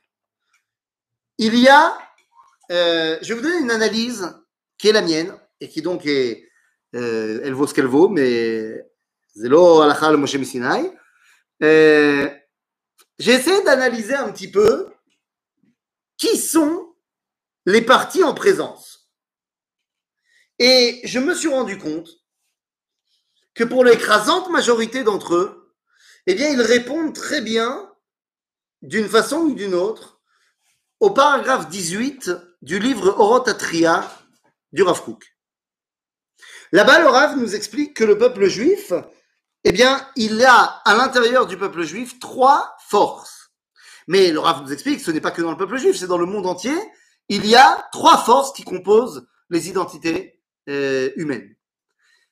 Il y a, euh, je vais vous donner une analyse qui est la mienne et qui donc est, euh, elle vaut ce qu'elle vaut, mais Zelo Alachal Moshe Sinai. Euh, j'ai essayé d'analyser un petit peu qui sont les partis en présence. Et je me suis rendu compte que pour l'écrasante majorité d'entre eux, eh bien, ils répondent très bien d'une façon ou d'une autre, au paragraphe 18 du livre Orotatria du Rav Kook. Là-bas, le Rav nous explique que le peuple juif, eh bien, il a à l'intérieur du peuple juif trois forces. Mais le Rav nous explique que ce n'est pas que dans le peuple juif, c'est dans le monde entier. Il y a trois forces qui composent les identités euh, humaines.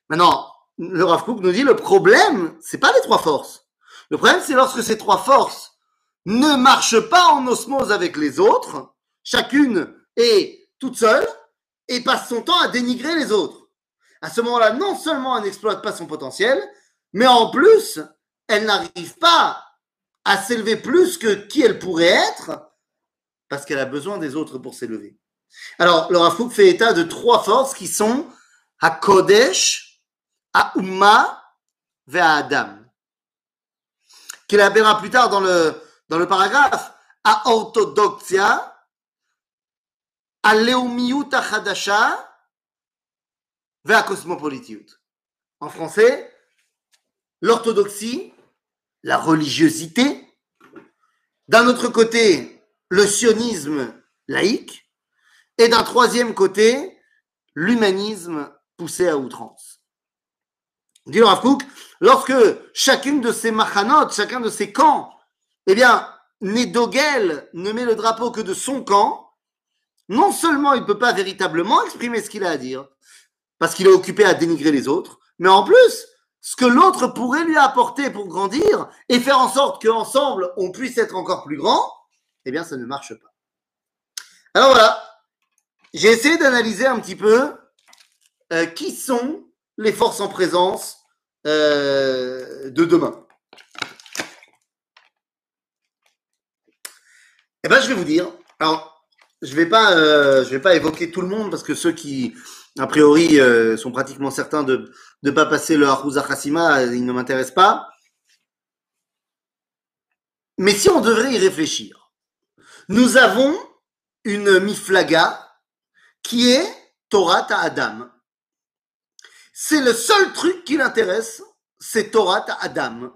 Maintenant, le Rav Kook nous dit le problème, c'est pas les trois forces. Le problème, c'est lorsque ces trois forces ne marchent pas en osmose avec les autres, chacune est toute seule et passe son temps à dénigrer les autres. À ce moment-là, non seulement elle n'exploite pas son potentiel, mais en plus, elle n'arrive pas à s'élever plus que qui elle pourrait être, parce qu'elle a besoin des autres pour s'élever. Alors, le Rav Kook fait état de trois forces qui sont à Kodesh, à Umma, à Adam. Qu'il appellera plus tard dans le, dans le paragraphe, à Orthodoxia, à Leumiyut Achadasha, à Cosmopolitiut. En français, l'orthodoxie, la religiosité. D'un autre côté, le sionisme laïque. Et d'un troisième côté, l'humanisme poussé à outrance. Dit le Rav lorsque chacune de ces machanotes, chacun de ces camps, eh bien, Nédogel ne met le drapeau que de son camp, non seulement il ne peut pas véritablement exprimer ce qu'il a à dire, parce qu'il est occupé à dénigrer les autres, mais en plus, ce que l'autre pourrait lui apporter pour grandir et faire en sorte qu'ensemble on puisse être encore plus grand, eh bien, ça ne marche pas. Alors voilà, j'ai essayé d'analyser un petit peu euh, qui sont les forces en présence euh, de demain. Eh bien, je vais vous dire. Alors, je ne vais, pas, euh, vais pas évoquer tout le monde parce que ceux qui, a priori, sont pratiquement certains de ne pas passer le Harouza Hassima, ils ne m'intéressent pas. Mais si on devrait y réfléchir, nous avons une miflaga qui est Torah Adam. C'est le seul truc qui l'intéresse, c'est Torah Adam.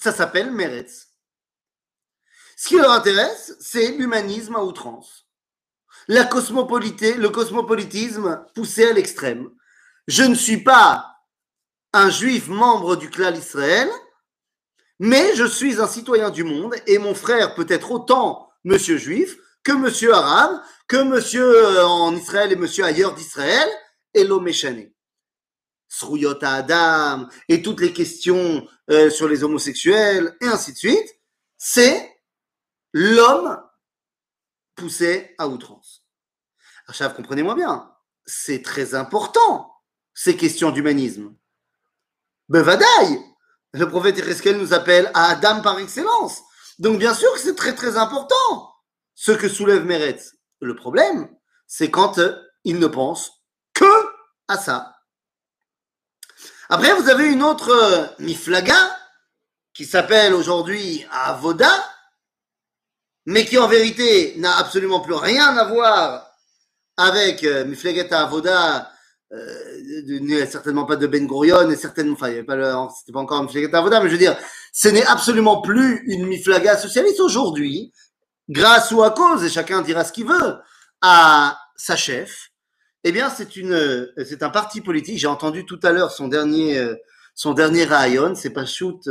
Ça s'appelle Meretz. Ce qui leur intéresse, c'est l'humanisme à outrance. La le cosmopolitisme poussé à l'extrême. Je ne suis pas un juif membre du clan Israël, mais je suis un citoyen du monde et mon frère peut être autant monsieur juif que monsieur arabe, que monsieur euh, en Israël et monsieur ailleurs d'Israël, et l'Omeshane. Srouyota Adam et toutes les questions euh, sur les homosexuels et ainsi de suite, c'est l'homme poussé à outrance. Alors, comprenez-moi bien, c'est très important, ces questions d'humanisme. Bevadaï, le prophète Ereskel nous appelle à Adam par excellence. Donc, bien sûr que c'est très très important ce que soulève Meretz. Le problème, c'est quand euh, il ne pense que à ça. Après, vous avez une autre euh, Miflaga qui s'appelle aujourd'hui Avoda, mais qui en vérité n'a absolument plus rien à voir avec euh, Miflaget Avoda, euh, certainement pas de Ben Gurion, et certainement, pas encore Miflaget Avoda, mais je veux dire, ce n'est absolument plus une Miflaga socialiste aujourd'hui, grâce ou à cause, et chacun dira ce qu'il veut, à sa chef, eh bien, c'est une, c'est un parti politique. J'ai entendu tout à l'heure son dernier, euh, son dernier rayon. C'est pas shoot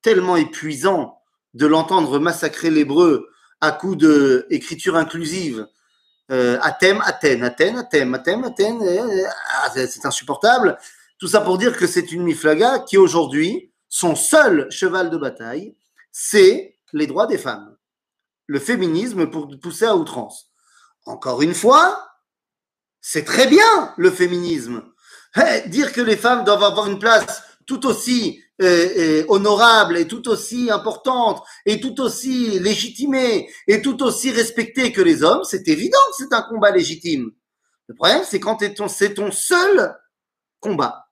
tellement épuisant de l'entendre massacrer l'hébreu à coups de écriture inclusive. Euh, Athènes, Athènes, Athènes, Athènes, Athènes, Athènes, c'est insupportable. Tout ça pour dire que c'est une miflaga qui aujourd'hui, son seul cheval de bataille, c'est les droits des femmes le féminisme pour pousser à outrance. Encore une fois, c'est très bien le féminisme. Eh, dire que les femmes doivent avoir une place tout aussi euh, euh, honorable et tout aussi importante et tout aussi légitimée et tout aussi respectée que les hommes, c'est évident que c'est un combat légitime. Le problème, c'est quand c'est ton seul combat.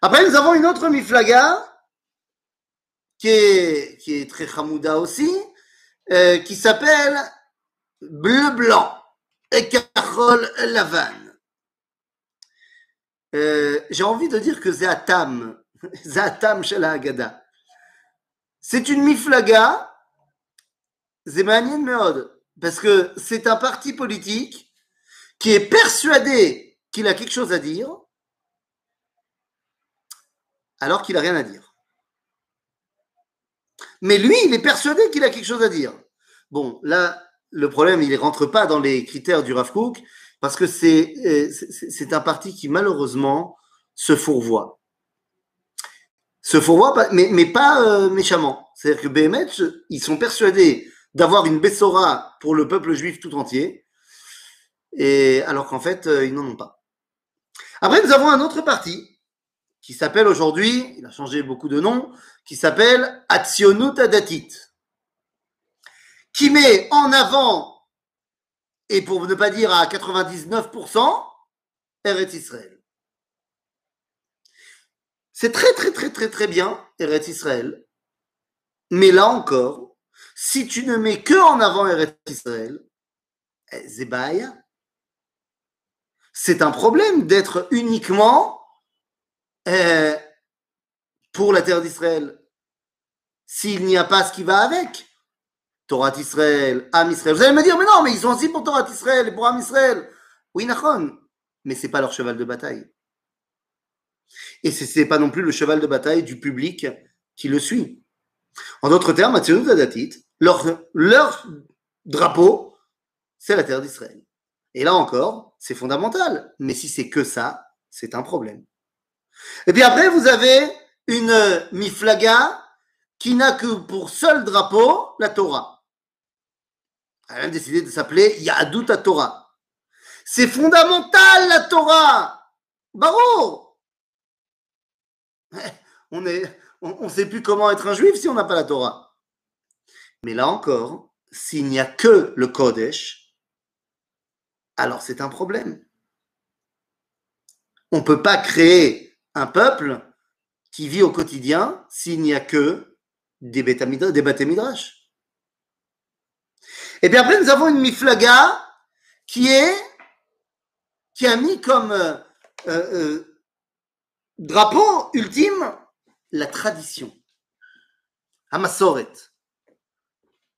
Après, nous avons une autre miflaga qui est, très Hamouda aussi, euh, qui s'appelle Bleu-Blanc et Carole Lavan. Euh, J'ai envie de dire que Zatam, Zatam chez la Haggadah. C'est une miflaga, Zemanien Meod, parce que c'est un parti politique qui est persuadé qu'il a quelque chose à dire, alors qu'il n'a rien à dire. Mais lui, il est persuadé qu'il a quelque chose à dire. Bon, là, le problème, il ne rentre pas dans les critères du Rav Kook, parce que c'est, c'est un parti qui, malheureusement, se fourvoie. Se fourvoie, mais, pas euh, méchamment. C'est-à-dire que BMH, ils sont persuadés d'avoir une Bessora pour le peuple juif tout entier, et alors qu'en fait, euh, ils n'en ont pas. Après, nous avons un autre parti qui s'appelle aujourd'hui, il a changé beaucoup de nom, qui s'appelle Atsionut Adatit, qui met en avant, et pour ne pas dire à 99%, Eretz Israël. C'est très très très très très bien, Eretz Israël, mais là encore, si tu ne mets que en avant Eretz Israël, eh, Zebaya, c'est un problème d'être uniquement euh, pour la terre d'Israël. S'il n'y a pas ce qui va avec, Torah d'Israël, Am Israël. Vous allez me dire, mais non, mais ils sont aussi pour Torah d'Israël et pour Am Israël. Oui, Nachon, mais c'est pas leur cheval de bataille. Et ce n'est pas non plus le cheval de bataille du public qui le suit. En d'autres termes, leur, leur drapeau, c'est la terre d'Israël. Et là encore, c'est fondamental. Mais si c'est que ça, c'est un problème. Et puis après, vous avez une miflaga qui n'a que pour seul drapeau la Torah. Elle a décidé de s'appeler Yahadut Torah. C'est fondamental la Torah. Barreau. On ne on, sait plus comment être un juif si on n'a pas la Torah. Mais là encore, s'il n'y a que le Kodesh, alors c'est un problème. On ne peut pas créer un peuple qui vit au quotidien s'il n'y a que des, des midrash. Et bien après, nous avons une miflaga qui est qui a mis comme euh, euh, drapeau ultime la tradition. Amasoret.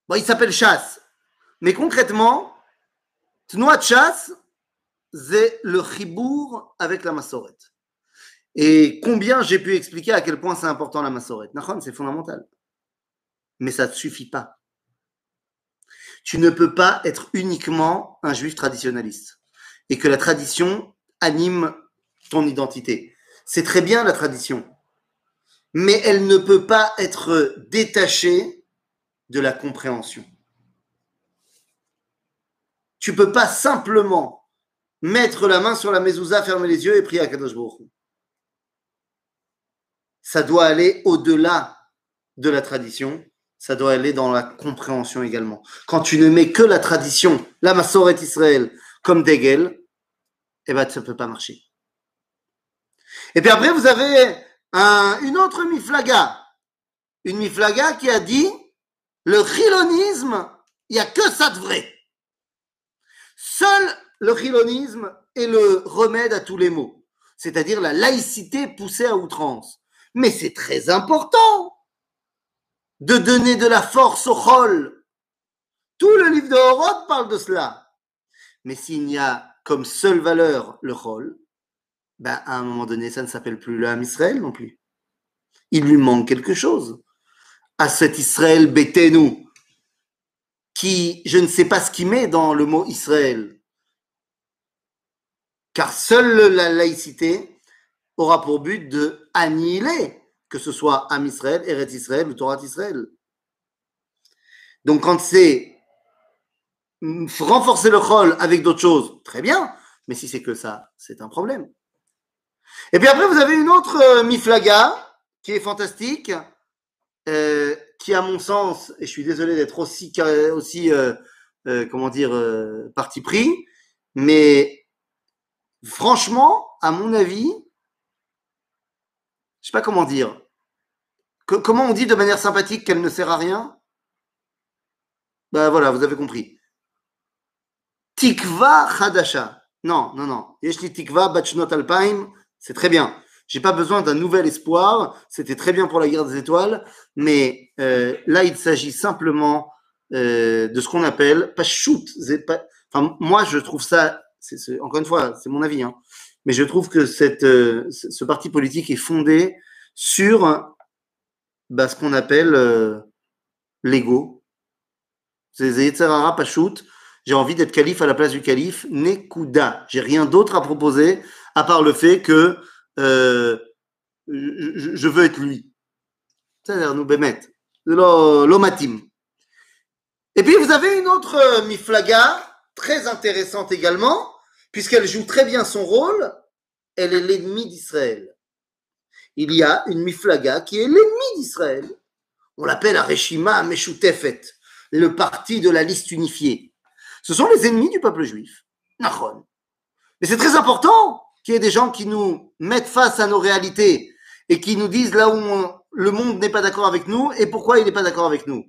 Bon, il s'appelle chasse. Mais concrètement, Tnoat chasse, c'est le chibour avec la massoret. Et combien j'ai pu expliquer à quel point c'est important la massoret. c'est fondamental. Mais ça ne suffit pas. Tu ne peux pas être uniquement un juif traditionnaliste et que la tradition anime ton identité. C'est très bien la tradition, mais elle ne peut pas être détachée de la compréhension. Tu peux pas simplement mettre la main sur la mezouza, fermer les yeux et prier à Kadosh Baruch Ça doit aller au-delà de la tradition, ça doit aller dans la compréhension également. Quand tu ne mets que la tradition, la Massoret Israël, comme Degel, eh ben, ça ne peut pas marcher. Et puis après, vous avez une autre miflaga. Une miflaga qui a dit le chilonisme, il n'y a que ça de vrai. Seul le chilonisme est le remède à tous les maux, c'est-à-dire la laïcité poussée à outrance. Mais c'est très important de donner de la force au chol. Tout le livre de Horod parle de cela. Mais s'il n'y a comme seule valeur le chol, ben à un moment donné, ça ne s'appelle plus le Israël non plus. Il lui manque quelque chose. À cet Israël nous qui, je ne sais pas ce qu'il met dans le mot Israël. Car seule la laïcité aura pour but de annihiler, que ce soit Am Israël, Eretz Israël ou Torah Israël. Donc quand c'est renforcer le chol avec d'autres choses, très bien, mais si c'est que ça, c'est un problème. Et puis après, vous avez une autre euh, miflaga qui est fantastique, euh, qui, à mon sens, et je suis désolé d'être aussi, aussi euh, comment dire, parti pris, mais franchement, à mon avis, je sais pas comment dire. comment on dit de manière sympathique qu'elle ne sert à rien? Ben voilà, vous avez compris. Tikva Hadasha. Non, non, non. Yeshli Tikva Bachnot Alpaim, c'est très bien. J'ai pas besoin d'un nouvel espoir. C'était très bien pour la guerre des étoiles, mais euh, là, il s'agit simplement euh, de ce qu'on appelle pas shoot. Enfin, moi, je trouve ça. encore une fois, c'est mon avis, hein, mais je trouve que euh, ce parti politique est fondé sur bah, ce qu'on appelle euh, l'ego. C'est Pachout. J'ai envie d'être calife à la place du calife. Nekuda. J'ai rien d'autre à proposer à part le fait que euh, je, veux être lui. C'est-à-dire nous bémet. L'omatim. Et puis vous avez une autre Miflaga, très intéressante également, puisqu'elle joue très bien son rôle. Elle est l'ennemi d'Israël il y a une Miflaga qui est l'ennemi d'Israël. On l'appelle Areshima Meshutefet, le parti de la liste unifiée. Ce sont les ennemis du peuple juif. Nachon. Mais c'est très important qu'il y ait des gens qui nous mettent face à nos réalités et qui nous disent là où le monde n'est pas d'accord avec nous et pourquoi il n'est pas d'accord avec nous.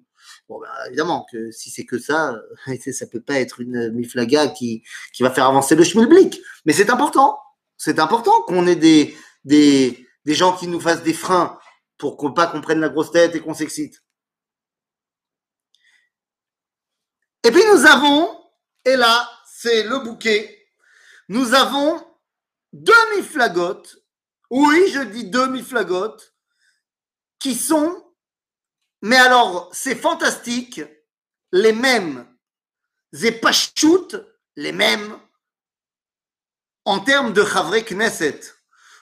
Bon, ben, évidemment que si c'est que ça, ça peut pas être une miflaga qui, qui va faire avancer le schmilblick. Mais c'est important. C'est important qu'on ait des, des, des gens qui nous fassent des freins pour qu'on pas qu'on prenne la grosse tête et qu'on s'excite. Et puis nous avons, et là c'est le bouquet, nous avons demi-flagotes, oui je dis demi-flagotes, qui sont, mais alors c'est fantastique, les mêmes, zepachut, les mêmes, en termes de Chavre Knesset.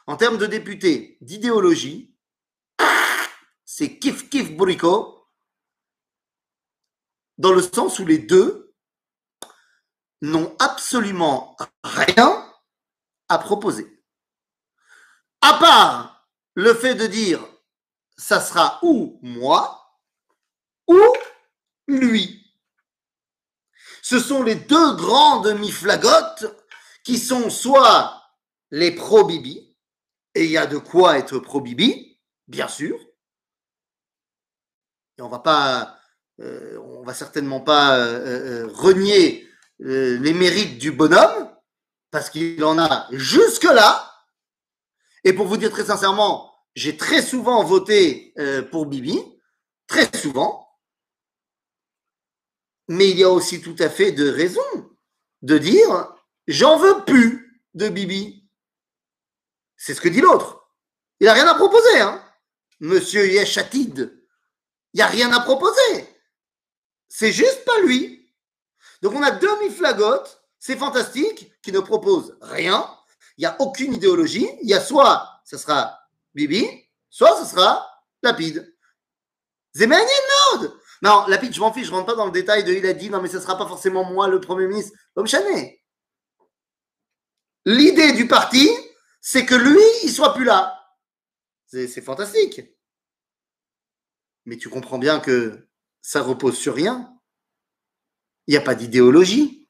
En termes de députés, d'idéologie, c'est kif kif bourrico, dans le sens où les deux n'ont absolument rien à proposer. À part le fait de dire ça sera ou moi ou lui. Ce sont les deux grandes miflagotes qui sont soit les pro-Bibi, et il y a de quoi être pro-Bibi, bien sûr. Et on va pas, euh, on va certainement pas euh, euh, renier les mérites du bonhomme, parce qu'il en a jusque-là. Et pour vous dire très sincèrement, j'ai très souvent voté pour Bibi, très souvent. Mais il y a aussi tout à fait de raison de dire j'en veux plus de Bibi. C'est ce que dit l'autre. Il n'a rien à proposer, hein. Monsieur Yeshatid. Il n'y a rien à proposer. C'est juste pas lui. Donc on a deux miflagotes, c'est fantastique, qui ne proposent rien. Il n'y a aucune idéologie. Il y a soit ce sera Bibi, soit ce sera Lapide. C'est mode. Non, Lapide, je m'en fiche, je rentre pas dans le détail de il a dit non mais ce ne sera pas forcément moi le Premier ministre. Comme Chanet. L'idée du parti, c'est que lui, il soit plus là. C'est fantastique. Mais tu comprends bien que ça repose sur rien. Il n'y a pas d'idéologie.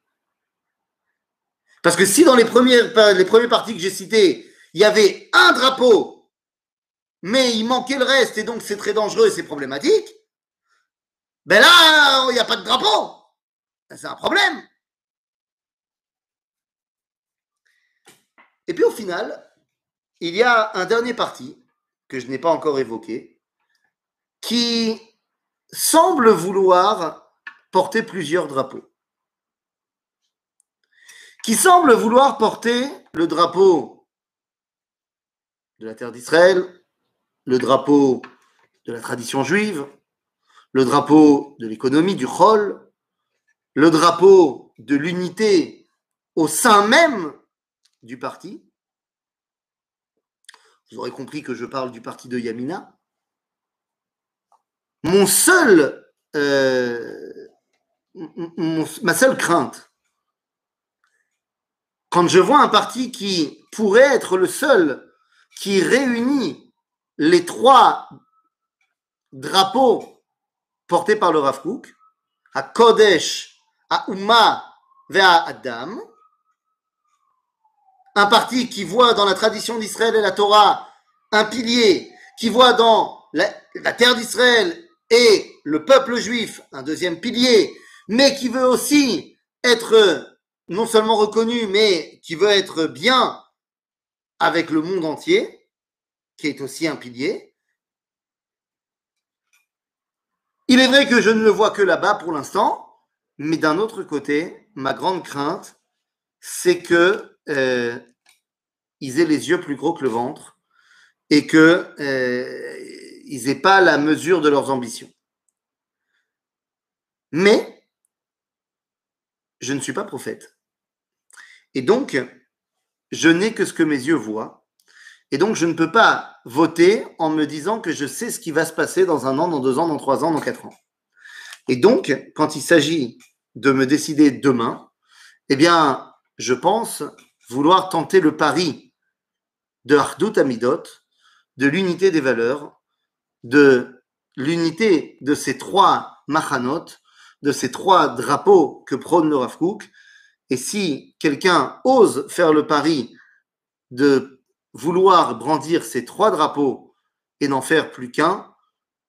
Parce que si dans les, les premiers partis que j'ai cités, il y avait un drapeau, mais il manquait le reste, et donc c'est très dangereux et c'est problématique, ben là, il n'y a pas de drapeau. C'est un problème. Et puis au final, il y a un dernier parti que je n'ai pas encore évoqué qui semble vouloir porter plusieurs drapeaux. Qui semble vouloir porter le drapeau de la terre d'Israël, le drapeau de la tradition juive, le drapeau de l'économie, du Chol, le drapeau de l'unité au sein même du parti. Vous aurez compris que je parle du parti de Yamina. Mon seul, euh, ma seule crainte, quand je vois un parti qui pourrait être le seul qui réunit les trois drapeaux portés par le Rav à Kodesh, à et à Adam, un parti qui voit dans la tradition d'Israël et la Torah un pilier, qui voit dans la, terre d'Israël et le peuple juif un deuxième pilier, mais qui veut aussi être non seulement reconnu, mais qui veut être bien avec le monde entier, qui est aussi un pilier. Il est vrai que je ne le vois que là-bas pour l'instant, mais d'un autre côté, ma grande crainte, c'est que euh, ils aient les yeux plus gros que le ventre et que euh, ils n'aient pas la mesure de leurs ambitions. Mais je ne suis pas prophète. Et donc, je n'ai que ce que mes yeux voient. Et donc, je ne peux pas voter en me disant que je sais ce qui va se passer dans un an, dans deux ans, dans trois ans, dans quatre ans. Et donc, quand il s'agit de me décider demain, eh bien, je pense vouloir tenter le pari de Hardout Amidot, de l'unité des valeurs, de l'unité de ces trois machanot, de ces trois drapeaux que prône le Rav Et si quelqu'un ose faire le pari de vouloir brandir ces trois drapeaux et n'en faire plus qu'un,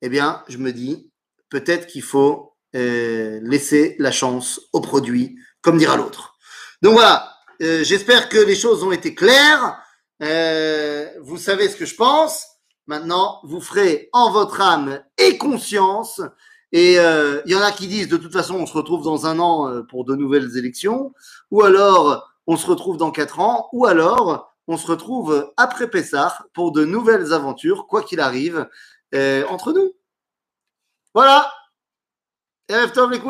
eh bien, je me dis, peut-être qu'il faut euh, laisser la chance au produit, comme dira l'autre. Donc voilà, euh, j'espère que les choses ont été claires. Euh, vous savez ce que je pense. Maintenant, vous ferez en votre âme et conscience. Et il y en a qui disent, de toute façon, on se retrouve dans un an pour de nouvelles élections. Ou alors, on se retrouve dans quatre ans. Ou alors, on se retrouve après Pessar pour de nouvelles aventures, quoi qu'il arrive, euh, entre nous. Voilà. Erev Tov les